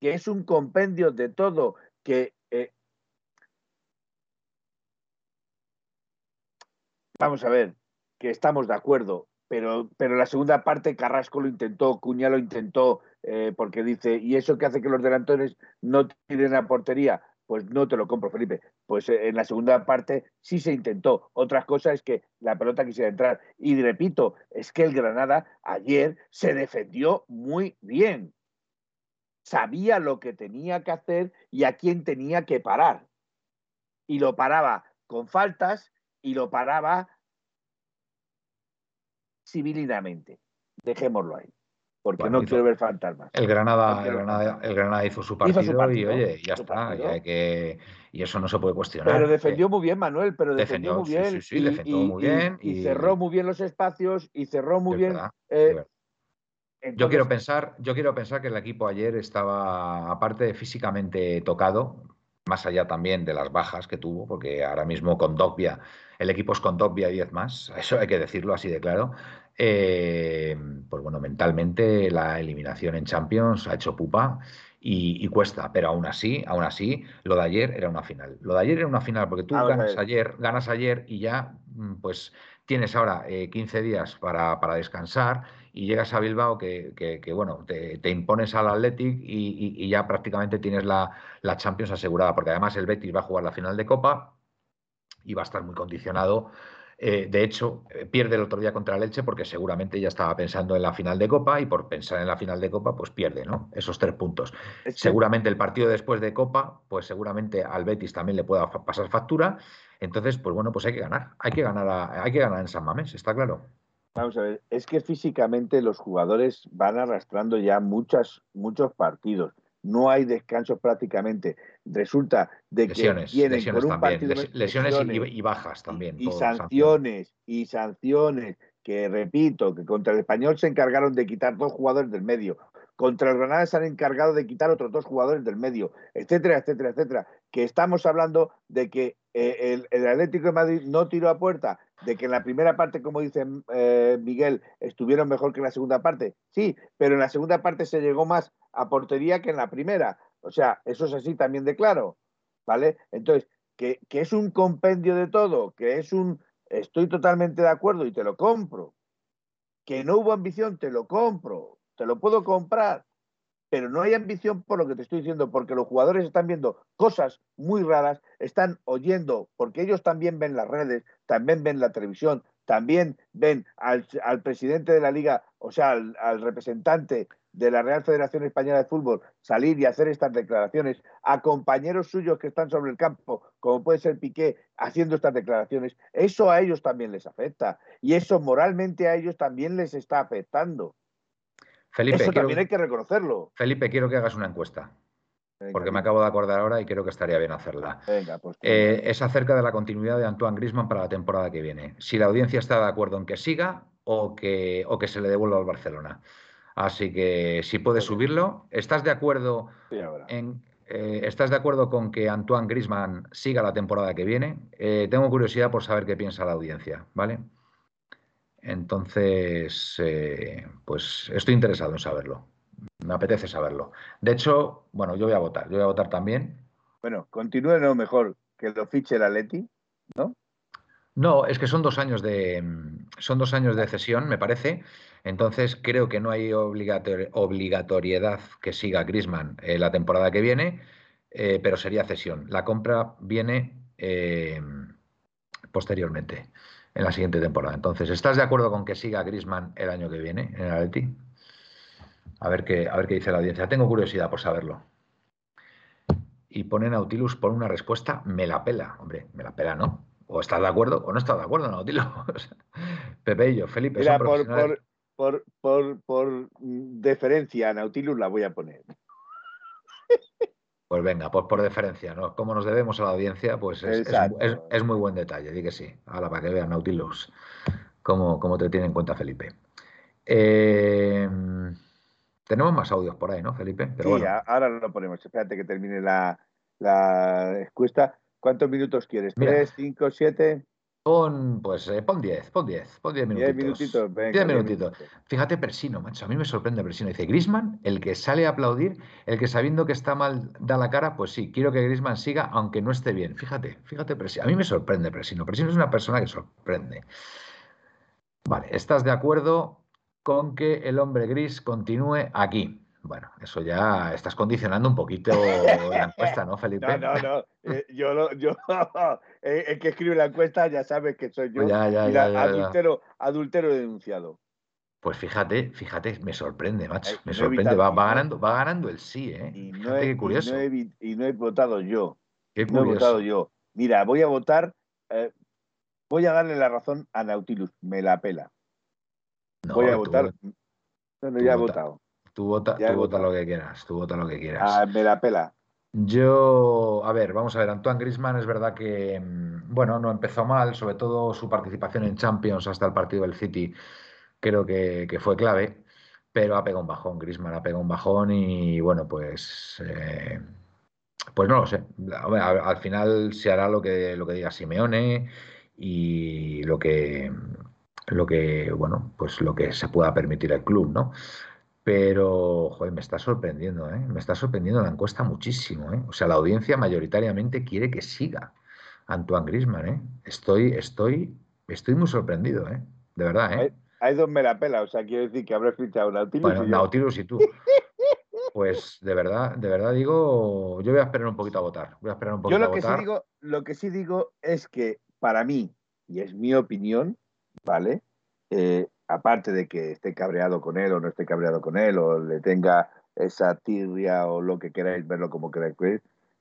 que es un compendio de todo, que... Eh, vamos a ver, que estamos de acuerdo, pero, pero la segunda parte Carrasco lo intentó, Cuña lo intentó, eh, porque dice, ¿y eso que hace que los delanteros no tiren a portería? Pues no te lo compro, Felipe. Pues eh, en la segunda parte sí se intentó. Otra cosa es que la pelota quisiera entrar. Y repito, es que el Granada ayer se defendió muy bien. Sabía lo que tenía que hacer y a quién tenía que parar. Y lo paraba con faltas y lo paraba civilinamente. Dejémoslo ahí. Porque no quiero ver fantasmas. El Granada, el Granada, hizo, su partido, y oye, ya está. que, y eso no se puede cuestionar. Pero defendió muy bien, Manuel, pero defendió, muy bien. Sí, sí, defendió muy bien. Y, cerró muy bien los espacios y cerró muy bien. Eh, yo quiero pensar, yo quiero pensar que el equipo ayer estaba, aparte de físicamente tocado, más allá también de las bajas que tuvo, porque ahora mismo con Dogbia, el equipo es con Dogbia 10 más, eso hay que decirlo así de claro. Eh, pues bueno, mentalmente la eliminación en Champions ha hecho pupa y, cuesta, pero aún así, aún así, lo de ayer era una final. Lo de ayer era una final porque tú ganas ayer, ganas ayer y ya, mm, pues tienes ahora 15 eh, días para, descansar y llegas a Bilbao que, bueno, te, impones al Athletic y, ya prácticamente tienes la, la Champions asegurada, porque además el Betis va a jugar la final de Copa y va a estar muy condicionado eh, de hecho, eh, pierde el otro día contra el Elche porque seguramente ya estaba pensando en la final de Copa y por pensar en la final de Copa, pues pierde, ¿no? Esos tres puntos. Seguramente el partido después de Copa, pues seguramente al Betis también le pueda pasar factura. Entonces, pues bueno, pues hay que ganar. Hay que ganar, hay que ganar en San Mamés, está claro. Vamos a ver, es que físicamente los jugadores van arrastrando ya muchas, muchos partidos no hay descanso prácticamente. Resulta de que lesiones, por un partido lesiones, y, bajas también. Y, sanciones, y sanciones, que repito, que contra el español se encargaron de quitar dos jugadores del medio, contra el Granada se han encargado de quitar otros dos jugadores del medio, etcétera, etcétera, etcétera. Que estamos hablando de que eh, el, Atlético de Madrid no tiró a puerta, de que en la primera parte, como dice eh, Miguel, estuvieron mejor que en la segunda parte. Sí, pero en la segunda parte se llegó más a portería que en la primera. O sea, eso es así también de claro. ¿Vale? Entonces, que, que es un compendio de todo, que es un. Estoy totalmente de acuerdo y te lo compro. Que no hubo ambición, te lo compro. Te lo puedo comprar pero no hay ambición por lo que te estoy diciendo, porque los jugadores están viendo cosas muy raras, están oyendo, porque ellos también ven las redes, también ven la televisión, también ven al, presidente de la liga, o sea, al, representante de la Real Federación Española de Fútbol salir y hacer estas declaraciones, a compañeros suyos que están sobre el campo, como puede ser Piqué, haciendo estas declaraciones, eso a ellos también les afecta y eso moralmente a ellos también les está afectando. Felipe, Eso también hay que reconocerlo. Felipe, quiero que hagas una encuesta. porque me acabo de acordar ahora y creo que estaría bien hacerla. Venga, pues eh, es acerca de la continuidad de Antoine Grisman para la temporada que viene. Si la audiencia está de acuerdo en que siga o que, o que se le devuelva al Barcelona. Así que si puedes subirlo, ¿estás de acuerdo en eh, ¿Estás de acuerdo con que Antoine Grisman siga la temporada que viene? Eh, tengo curiosidad por saber qué piensa la audiencia, ¿vale? Entonces, eh, pues estoy interesado en saberlo. Me apetece saberlo. De hecho, bueno, yo voy a votar. Yo voy a votar también. Bueno, continúe lo mejor que lo fiche el Atleti, ¿no? No, es que son dos años de son dos años de cesión, me parece. Entonces creo que no hay obligatoriedad que siga Grisman eh, la temporada que viene, eh, pero sería cesión. La compra viene posteriormente en la siguiente temporada. Entonces, ¿estás de acuerdo con que siga Grisman el año que viene en el Atleti? A ver qué, a ver qué dice la audiencia. Tengo curiosidad por saberlo. Y pone Nautilus por una respuesta, me la pela. Hombre, me la pela, ¿no? O estás de acuerdo o no estás de acuerdo, Nautilus. *laughs* Pepe y yo, Felipe. Mira, por, por, por, por deferencia a Nautilus la voy a poner. *laughs* Pues venga, pues por deferencia, ¿no? Como nos debemos a la audiencia, pues es, muy buen detalle, di que sí. Ahora, para que vean Nautilus, cómo, te tiene en cuenta Felipe. Eh, tenemos más audios por ahí, ¿no, Felipe? Pero sí, ahora lo ponemos. Espérate que termine la, la encuesta. ¿Cuántos minutos quieres? ¿Tres, cinco, siete? Pon, pues, eh, pon 10, pon 10, pon 10 minutitos. 10 minutitos, venga. 10 minutitos. Fíjate, Persino, macho, a mí me sorprende Persino. Dice, Grisman, el que sale a aplaudir, el que sabiendo que está mal da la cara, pues sí, quiero que Grisman siga aunque no esté bien. Fíjate, fíjate, Persino. A mí me sorprende Persino. Persino es una persona que sorprende. Vale, ¿estás de acuerdo con que el hombre gris continúe aquí? Bueno, eso ya estás condicionando un poquito *laughs* la encuesta, ¿no, Felipe? No, no, no. Eh, yo, lo, yo *laughs* eh, el que escribe la encuesta ya sabes que soy yo. Ya, ya, ya, ya, adultero, adultero denunciado. Pues fíjate, fíjate, me sorprende, macho. Me sorprende. Va, va ganando, va ganando el sí, ¿eh? Y no, he, qué curioso. Y no, he, votado yo. Qué no he votado yo. Mira, voy a votar. Eh, voy a darle la razón a Nautilus. Me la pela. voy a votar. No, ya he votado. Tú vota, tú vota lo que quieras, tú vota lo que quieras. Ah, me la pela. Yo, a ver, vamos a ver, Antoine Grisman es verdad que, mm, bueno, no empezó mal, sobre todo su participación en Champions hasta el partido del City, creo que, fue clave, pero ha pegado un bajón, Grisman ha pegado un bajón y, bueno, pues, eh, pues no lo sé. al, final se hará lo que, lo que diga Simeone y lo que, lo que, bueno, pues lo que se pueda permitir el club, ¿no? Pero, joder, me está sorprendiendo, ¿eh? Me está sorprendiendo la encuesta muchísimo, ¿eh? O sea, la audiencia mayoritariamente quiere que siga Antoine Grisman, ¿eh? Estoy, estoy, estoy muy sorprendido, ¿eh? De verdad, ¿eh? Hay, dos me la pela, o sea, quiero decir que habré fichado Nautilus bueno, y Nautilus y tú. Pues de verdad, de verdad digo, yo voy a esperar un poquito a votar. Voy a esperar un poquito yo lo que Sí digo, lo que sí digo es que para mí, y es mi opinión, ¿vale? Eh, aparte de que esté cabreado con él o no esté cabreado con él o le tenga esa tirria o lo que queráis verlo como queráis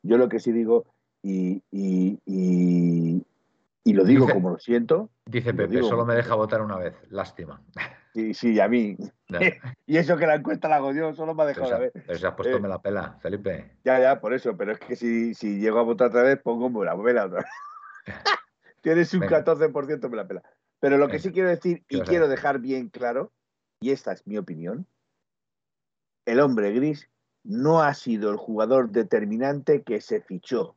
yo lo que sí digo y, y, y, lo digo como lo siento. Dice Pepe, solo me deja votar una vez, lástima. *laughs* Sí, sí, a mí. *laughs* y eso que la encuesta la hago yo, solo me ha dejado una vez. Pero se has puesto eh, la pela, Felipe. Ya, ya, por eso, pero es que si, si llego a votar otra vez, pongo la vela otra vez. *laughs* Tienes un 14% me la pela. Pero lo que sí quiero decir y quiero dejar bien claro, y esta es mi opinión, el hombre gris no ha sido el jugador determinante que se fichó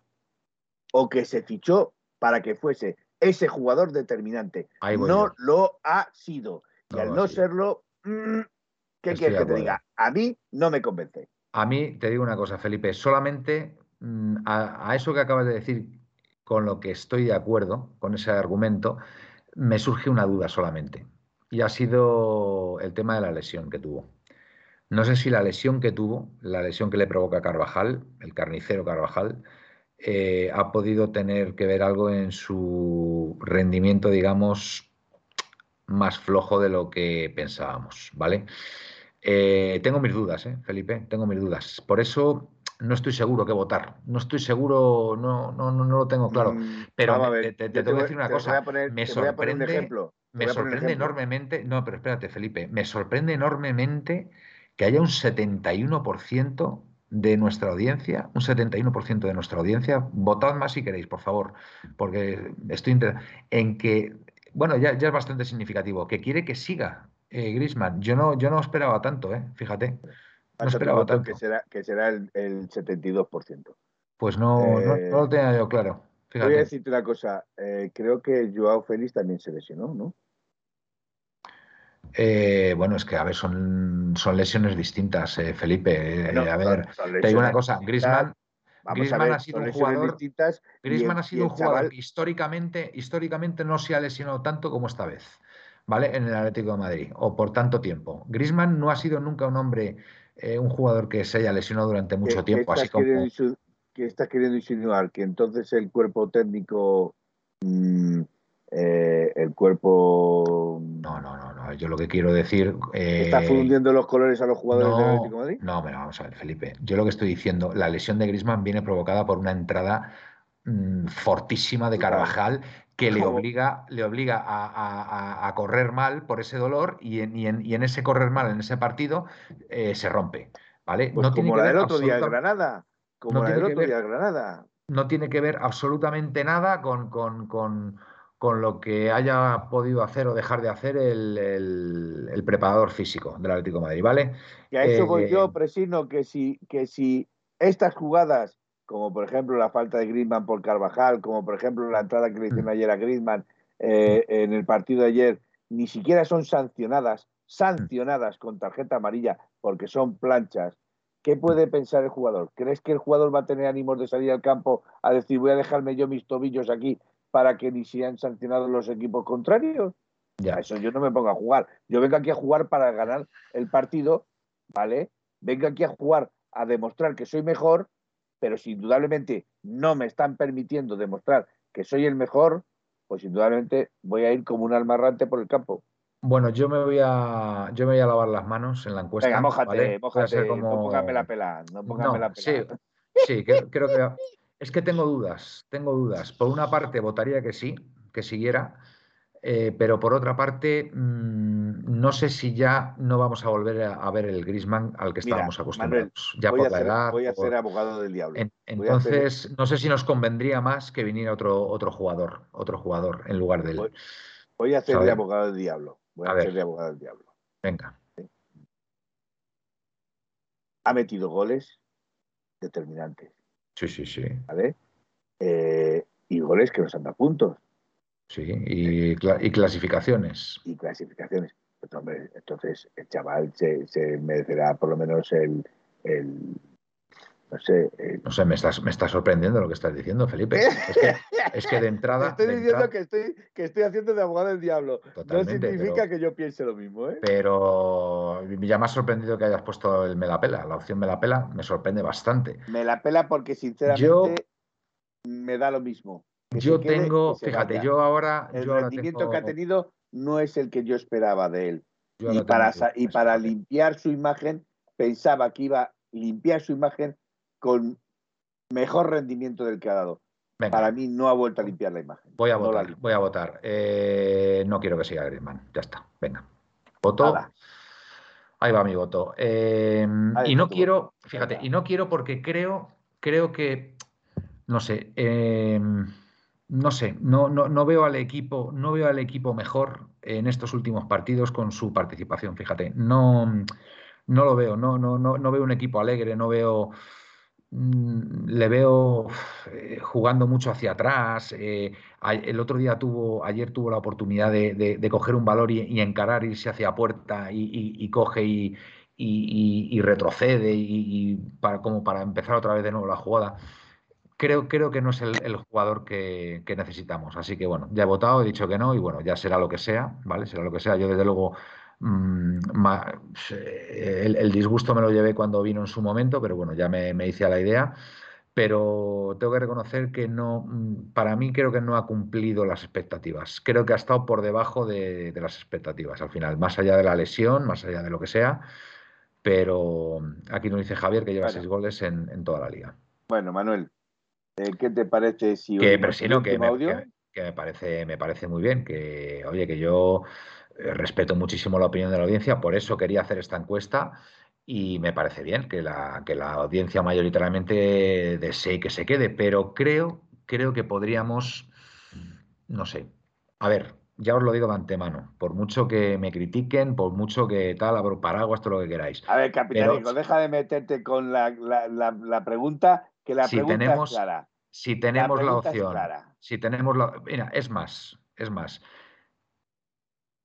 o que se fichó para que fuese ese jugador determinante. No lo ha sido. y al no serlo, mm, ¿qué quieres que te diga? A mí no me convence. A mí te digo una cosa, Felipe, solamente mm, a eso que acabas de decir, con lo que estoy de acuerdo, con ese argumento, me surge una duda solamente, y ha sido el tema de la lesión que tuvo. No sé si la lesión que tuvo, la lesión que le provoca Carvajal, el carnicero Carvajal, eh, ha podido tener que ver algo en su rendimiento, digamos, más flojo de lo que pensábamos, ¿vale? Eh, tengo mis dudas, ¿eh, Felipe, tengo mis dudas. Por eso no estoy seguro qué votar. No estoy seguro, no, no, no, lo tengo claro. Mm, pero te, tengo que decir una cosa. me sorprende, me sorprende enormemente. No, pero espérate, Felipe. Me sorprende enormemente que haya un 71% de nuestra audiencia, un 71% de nuestra audiencia, votad más si queréis, por favor, porque estoy en que, bueno, ya, ya es bastante significativo, que quiere que siga eh, Grisman. Yo no, yo no esperaba tanto, eh, fíjate. No esperaba tanto. Que será, que será el, 72%. Pues no, no, lo tenía yo claro. Fíjate. Voy a decirte una cosa. Eh, creo que Joao Félix también se lesionó, ¿no? Eh, bueno, es que, a ver, son, son lesiones distintas, eh, Felipe. a ver, te digo una cosa. Grisman, ha sido un jugador. Griezmann ha sido un jugador que históricamente, históricamente no se ha lesionado tanto como esta vez. ¿Vale? En el Atlético de Madrid, o por tanto tiempo. Grisman no ha sido nunca un hombre eh, un jugador que se haya lesionado durante mucho tiempo, así como... ¿Qué estás queriendo insinuar? Que entonces el cuerpo técnico, mm, eh, el cuerpo... No, no, no, no, yo lo que quiero decir... ¿Está eh, fundiendo los colores a los jugadores del Atlético de Madrid? No, pero vamos a ver, Felipe. Yo lo que estoy diciendo, la lesión de Grisman viene provocada por una entrada mm, fortísima de Carvajal que le obliga, le obliga a, correr mal por ese dolor y en, y en, ese correr mal en ese partido eh, se rompe. ¿vale? Pues no como la del otro día de Granada. Como la del otro día de Granada. No tiene que ver absolutamente nada con, con, lo que haya podido hacer o dejar de hacer el, preparador físico del Atlético de Madrid, ¿vale? Y a eso voy yo, eh, Presino, que si, que si estas jugadas como por ejemplo la falta de Griezmann por Carvajal, como por ejemplo la entrada que le hicieron mm. ayer a Griezmann eh, en el partido de ayer, ni siquiera son sancionadas, sancionadas con tarjeta amarilla porque son planchas. ¿Qué puede pensar el jugador? ¿Crees que el jugador va a tener ánimos de salir al campo a decir voy a dejarme yo mis tobillos aquí para que ni sean sancionados los equipos contrarios? Ya. Eso yo no me pongo a jugar. Yo vengo aquí a jugar para ganar el partido, ¿vale? Vengo aquí a jugar a demostrar que soy mejor, pero si indudablemente no me están permitiendo demostrar que soy el mejor, pues indudablemente voy a ir como un almarrante por el campo. Bueno, yo me voy a yo me voy a lavar las manos en la encuesta. Venga, mójate, mójate, no póngame la pela, no póngame la pela. Sí, sí creo, que es que tengo dudas, tengo dudas. Por una parte votaría que sí, que siguiera, eh, pero por otra parte mm, no sé si ya no vamos a volver a, ver el Grisman al que estábamos acostumbrados. ya por la edad. Voy a ser abogado del diablo. entonces, no sé si nos convendría más que viniera otro otro jugador, otro jugador en lugar de él. Voy, a ser de abogado del diablo. Voy a, ser de abogado del diablo. Venga. Ha metido goles determinantes. Sí, sí, sí. ¿Vale? Eh, y goles que nos han dado puntos. Sí, y, clasificaciones. Y clasificaciones. Pues, entonces, el chaval se, se merecerá por lo menos el, el no sé. Eh, no sé, me estás, me está sorprendiendo lo que estás diciendo, Felipe. Es que, de entrada. *laughs* estoy diciendo que, estoy, que estoy haciendo de abogado del diablo. no significa que yo piense lo mismo, ¿eh? Pero ya me ha sorprendido que hayas puesto el me la pela. La opción me la pela me sorprende bastante. Me la pela porque, sinceramente, me da lo mismo. Yo tengo, fíjate, yo ahora. El rendimiento que ha tenido no es el que yo esperaba de él. y para, y para limpiar su imagen, pensaba que iba a limpiar su imagen con mejor rendimiento del que ha dado. Para mí no ha vuelto a limpiar la imagen. Voy a votar, voy a votar. Eh, no quiero que siga Griezmann. Ya está, venga. Voto. Ahí va mi voto. Eh, y no quiero, fíjate, y no quiero porque creo, creo que, no sé, eh, no sé, no, no, no, veo al equipo, no veo al equipo mejor en estos últimos partidos con su participación. Fíjate, no, no lo veo, no, no, no, no veo un equipo alegre, no veo Mm, le veo eh, jugando mucho hacia atrás. Eh, el otro día tuvo, ayer tuvo la oportunidad de, coger un valor y, encarar, irse hacia puerta y, coge y, retrocede y, para, como para empezar otra vez de nuevo la jugada. Creo, creo que no es el, jugador que, que, necesitamos. Así que bueno, ya he votado, he dicho que no y bueno, ya será lo que sea, ¿vale? Será lo que sea. Yo desde luego Mm, el, disgusto me lo llevé cuando vino en su momento, pero bueno, ya me, hice a la idea. Pero tengo que reconocer que no, mm, para mí creo que no ha cumplido las expectativas. Creo que ha estado por debajo de, las expectativas al final, más allá de la lesión, más allá de lo que sea. Pero aquí nos dice Javier que lleva seis goles en, toda la liga. Bueno, Manuel, eh, ¿qué te parece si que, pero que, me, que, me parece me parece muy bien que oye que yo eh, respeto muchísimo la opinión de la audiencia, por eso quería hacer esta encuesta y me parece bien que la, que la audiencia mayoritariamente desee que se quede, pero creo, creo que podríamos, no sé, a ver, ya os lo digo de antemano, por mucho que me critiquen, por mucho que tal, abro paraguas, todo lo que queráis. A ver, capitán, deja de meterte con la, pregunta, que la si pregunta tenemos, es clara. Si tenemos la, opción, si tenemos la... Mira, es más, es más,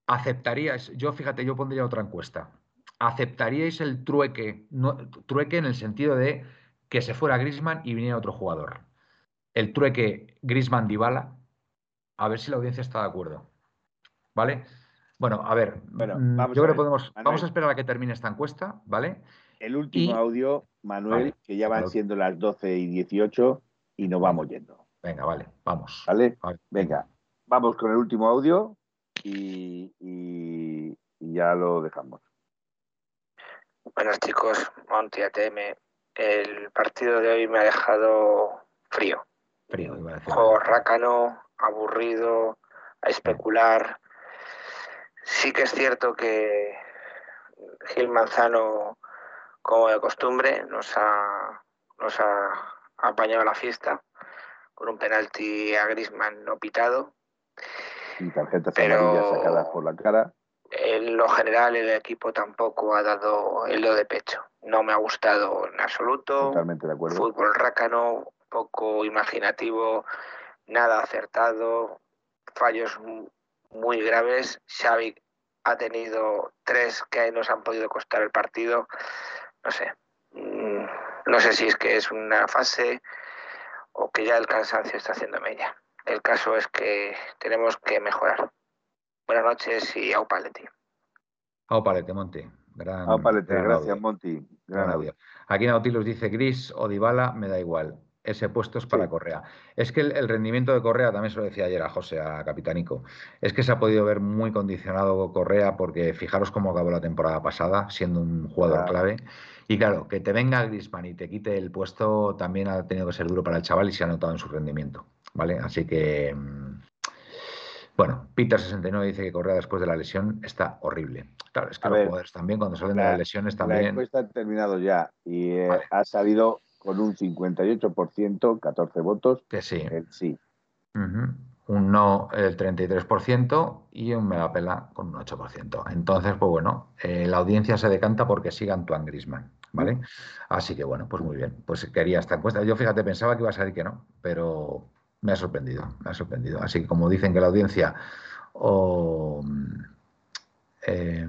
¿aceptaríais, yo fíjate, yo pondría otra encuesta, ¿aceptaríais el trueque, trueque en el sentido de que se fuera Grisman y viniera otro jugador? El trueque Grisman-Dybala, a ver si la audiencia está de acuerdo. ¿Vale? Bueno, a ver, mm, vamos yo creo que podemos, vamos a esperar a que termine esta encuesta, ¿vale? El último audio, Manuel, que ya van siendo las 12 y 18 y nos vamos yendo. Venga, vale, vamos. ¿Vale? Venga, vamos con el último audio y, ya lo dejamos. Buenos chicos, Monty ATM. El partido de hoy me ha dejado frío. Frío, iba a decir. Juego rácano, aburrido, a especular. Sí que es cierto que Gil Manzano, como de costumbre, nos ha, nos ha apañado la fiesta con un penalti a Grisman no pitado y tarjetas amarillas sacadas por la cara. En lo general el equipo tampoco ha dado el do de pecho. No me ha gustado en absoluto. Totalmente de acuerdo. Fútbol rácano, poco imaginativo, nada acertado, fallos muy graves. Xavi ha tenido tres que nos han podido costar el partido. No sé. Mm, no sé si es que es una fase o que ya el cansancio está haciendo mella. El caso es que tenemos que mejorar. Buenas noches y au palete. Au palete, Monty. Gran, au palete, gran gracias, audio. Monty. Gran Gran audio. Aquí Nautilus dice Gris o Dybala, me da igual. Ese puesto es para Sí. Correa. Es que el, el rendimiento de Correa, también se lo decía ayer a José, a Capitanico, es que se ha podido ver muy condicionado Correa porque fijaros cómo acabó la temporada pasada, siendo un jugador Claro. clave. Y claro, que te venga Griezmann y te quite el puesto también ha tenido que ser duro para el chaval y se ha notado en su rendimiento. ¿Vale? Así que. mm, Bueno, Peter69 dice que Correa después de la lesión está horrible. Claro, es que A los ver, jugadores también, cuando salen de la- las lesiones, La también. encuesta ha terminado ya y eh, Vale. ha salido con un 58%, 14 votos, Que sí. el sí. Un no el 33% y un me la pela con un 8%. Entonces, pues bueno, eh, la audiencia se decanta porque siga Antoine Grisman, ¿vale? Así que bueno, pues muy bien. Pues quería esta encuesta. Yo fíjate, pensaba que iba a salir que no, pero me ha sorprendido, me ha sorprendido. Así que como dicen que la audiencia o eh,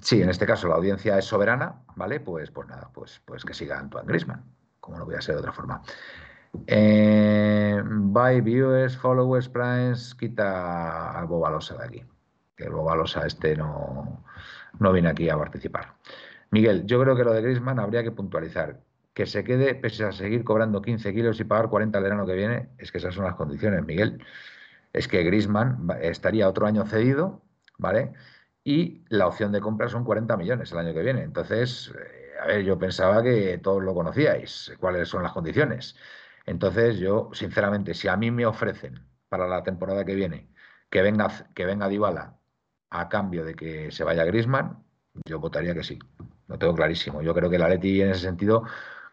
sí, en este caso la audiencia es soberana, ¿vale? Pues, pues nada, pues, pues que siga Antoine Grisman, como no voy a ser de otra forma. Eh, by viewers, followers, primes, quita al Bobalosa de aquí. Que el Bobalosa este no, no viene aquí a participar. Miguel, yo creo que lo de Griezmann habría que puntualizar. Que se quede, pese a seguir cobrando 15 kilos y pagar 40 el verano que viene, es que esas son las condiciones, Miguel. Es que Griezmann va- estaría otro año cedido, ¿vale? Y la opción de compra son 40 millones el año que viene. Entonces, yo pensaba que todos lo conocíais, cuáles son las condiciones. Entonces, yo, sinceramente, si a mí me ofrecen para la temporada que viene que venga, que venga Dybala a cambio de que se vaya Griezmann, yo votaría que sí. Lo tengo clarísimo. Yo creo que el Atleti en ese sentido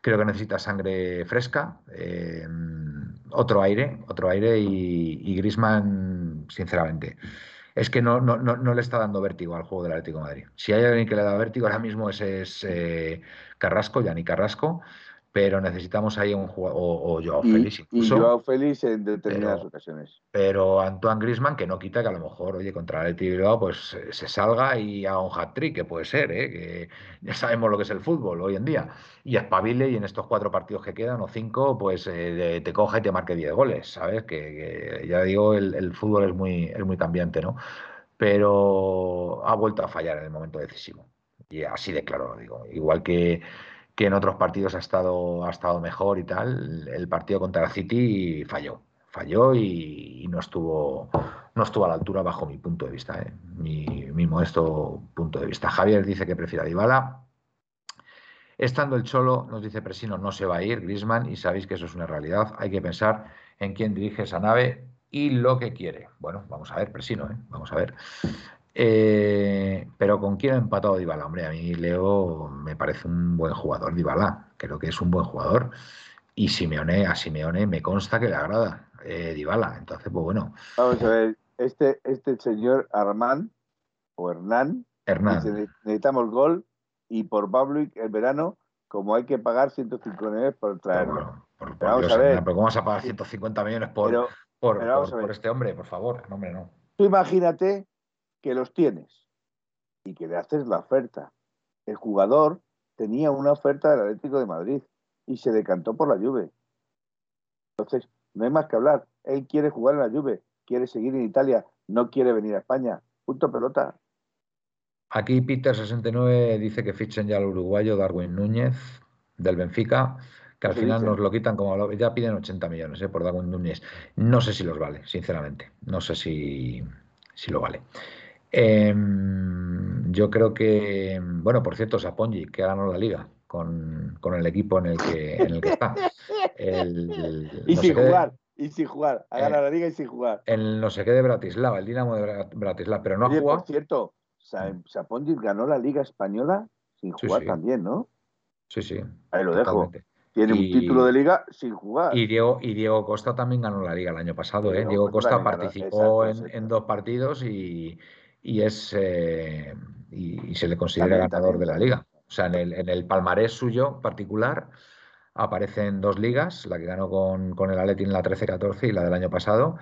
creo que necesita sangre fresca, eh, otro aire, otro aire y, y Griezmann, sinceramente, es que no, no, no, no le está dando vértigo al juego del Atlético Madrid. Si hay alguien que le da vértigo ahora mismo ese es eh, Carrasco, Yanni Carrasco, pero necesitamos ahí un jugador, o, o Joao Y, Félix y incluso. Joao Félix en determinadas Pero- ocasiones. Pero Antoine Grisman, que no quita que a lo mejor, oye, contra el Bilbao, pues eh, se salga y haga un hat-trick, que puede ser, ¿eh? que ya sabemos lo que es el fútbol hoy en día. Y espabile y en estos cuatro partidos que quedan, o cinco, pues eh, te coja y te marque 10 goles, ¿sabes? Que, que ya digo, el, el fútbol es muy, es muy cambiante, ¿no? Pero ha vuelto a fallar en el momento decisivo. Y así de claro lo digo. Igual que, que en otros partidos ha estado, ha estado mejor y tal, el partido contra el City falló falló y, no estuvo no estuvo a la altura bajo mi punto de vista, ¿eh? mi, mi modesto punto de vista. Javier dice que prefiere a Dybala. Estando el Cholo, nos dice Presino, no se va a ir, Grisman, y sabéis que eso es una realidad. Hay que pensar en quién dirige esa nave y lo que quiere. Bueno, vamos a ver, Presino, ¿eh? vamos a ver. Eh, pero ¿con quién ha empatado Dybala? Hombre, a mí Leo me parece un buen jugador, Dybala. Creo que es un buen jugador. Y Simeone, a Simeone me consta que le agrada eh, Dybala. Entonces, pues bueno, Vamos a ver, este, este señor Armán o Hernán Hernán. dice, "Ne- necesitamos gol y por Pavlik el verano, como hay que pagar 150 millones por traerlo. bueno, por, por Pero vamos Dios, a ver. Pero ¿cómo vas a pagar 150 millones por, Pero por, pero por- este hombre? Por favor, no, hombre, no. tú imagínate que los tienes y que le haces la oferta. El jugador tenía una oferta del Atlético de Madrid y se decantó por la Juve. Entonces, no hay más que hablar. Él quiere jugar en la Juve, quiere seguir en Italia, no quiere venir a España. Punto pelota. Aquí Peter69 dice que fichen ya al uruguayo Darwin Núñez del Benfica, que al ¿Qué final nos lo quitan como ya piden 80 millones eh, por Darwin Núñez. No sé si los vale, sinceramente. No sé si, si lo vale. Em, yo creo que, bueno, por cierto, Sapongi, que ganó la liga con, con el equipo en el que, en el que está. El, *laughs* Y no sin de- jugar, y sin jugar. Ha Eh, ganado la liga y sin jugar. el no sé qué de Bratislava, el Dinamo de Bra- Bratislava, pero no ha Oye, jugado. por cierto, Sa- Sapongi ganó la liga española sin jugar sí. también, ¿no? Sí, sí. Ahí lo dejo. Tiene Y- un título de liga sin jugar. Y Diego, y Diego Costa también ganó la liga el año pasado. ¿eh? Diego Costa participó exacto, en, exacto. en dos partidos y, y es eh, y, y se le considera También, ganador también, de la liga. O sea, en el, en el palmarés suyo particular aparecen dos ligas, la que ganó con, con el Atleti en la 13-14 y la del año pasado,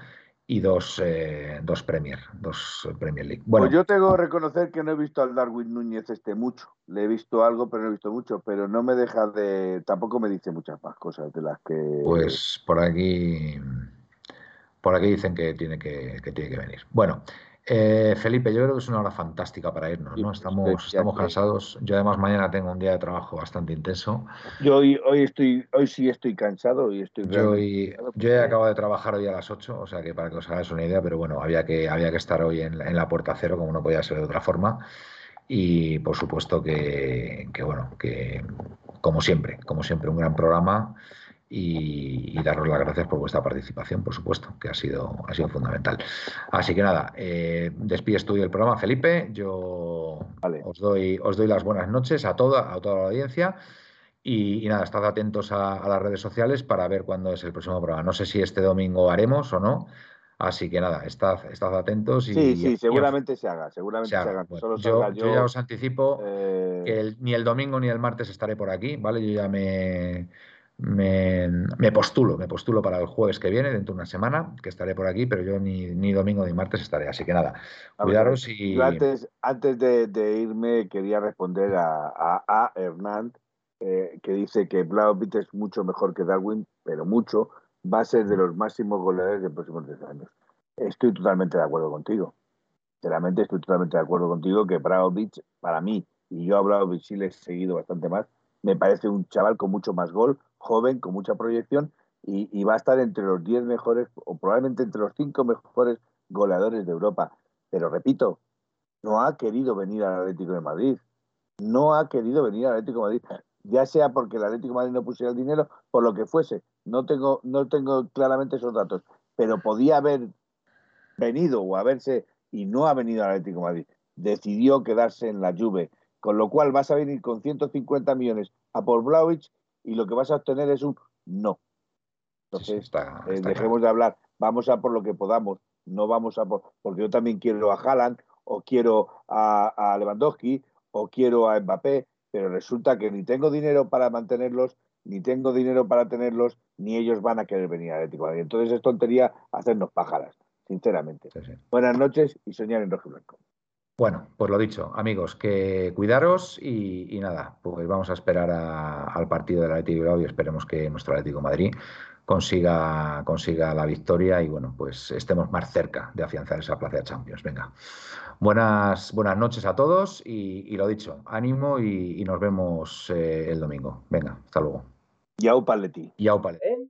y dos, eh, dos Premier, dos Premier League. Bueno, Pues yo tengo que reconocer que no he visto al Darwin Núñez este mucho. Le he visto algo, pero no he visto mucho. Pero no me deja de. Tampoco me dice muchas más cosas de las que. Pues por aquí, por aquí dicen que tiene que, que tiene que venir. Bueno, Eh, Felipe, yo creo que es una hora fantástica para irnos, ¿no? Estamos, estamos cansados. Yo además mañana tengo un día de trabajo bastante intenso. Yo hoy, hoy estoy, hoy sí estoy cansado y estoy yo, hoy, yo he acabado de trabajar hoy a las 8, o sea que para que os hagáis una idea, pero bueno, había que, había que estar hoy en, en la puerta cero, como no podía ser de otra forma. Y por supuesto que, que bueno, que como siempre, como siempre, un gran programa y, daros las gracias por vuestra participación, por supuesto, que ha sido, ha sido fundamental. Así que nada, eh, despides tú del programa, Felipe. Yo os, doy, os doy las buenas noches a toda, a toda la audiencia. Y, nada, estad atentos a, las redes sociales para ver cuándo es el próximo programa. No sé si este domingo haremos o no. Así que nada, estad, estad atentos. Y, sí, sí, seguramente se haga. Seguramente se haga. yo, ya os anticipo eh, que ni el domingo ni el martes estaré por aquí, ¿vale? Yo ya me, me, postulo, me postulo para el jueves que viene, dentro de una semana, que estaré por aquí, pero yo ni, ni domingo ni martes estaré. Así que nada, cuidaros y. antes, antes de, irme quería responder a, a, Hernán, eh, que dice que Blauvit es mucho mejor que Darwin, pero mucho, va a ser de los máximos goleadores de los próximos tres años. Estoy totalmente de acuerdo contigo. Sinceramente, estoy totalmente de acuerdo contigo que Blauvit, para mí, y yo a Blauvit sí le he seguido bastante más, me parece un chaval con mucho más gol, joven, con mucha proyección y, va a estar entre los 10 mejores o probablemente entre los 5 mejores goleadores de Europa. Pero repito, no ha querido venir al Atlético de Madrid. No ha querido venir al Atlético de Madrid. Ya sea porque el Atlético de Madrid no pusiera el dinero, por lo que fuese. No tengo, no tengo claramente esos datos. Pero podía haber venido o haberse, y no ha venido al Atlético de Madrid. Decidió quedarse en la Juve. Con lo cual vas a venir con 150 millones a por Blauich y lo que vas a obtener es un no. Entonces, eh, dejemos de hablar, vamos a por lo que podamos, no vamos a por, porque yo también quiero a Haaland, o quiero a, Lewandowski, o quiero a Mbappé, pero resulta que ni tengo dinero para mantenerlos, ni tengo dinero para tenerlos, ni ellos van a querer venir a Atlético Entonces es tontería hacernos pájaras, sinceramente. Buenas noches y soñar en rojo blanco. Bueno, pues lo dicho, amigos, que cuidaros y, nada, pues vamos a esperar al partido del Atlético Bilbao y esperemos que nuestro Atlético Madrid consiga, consiga la victoria y bueno, pues estemos más cerca de afianzar esa plaza de Champions. Venga, buenas, buenas noches a todos y, lo dicho, ánimo y, nos vemos eh, el domingo. Venga, hasta luego. Yau Paletti. Yau Paletti.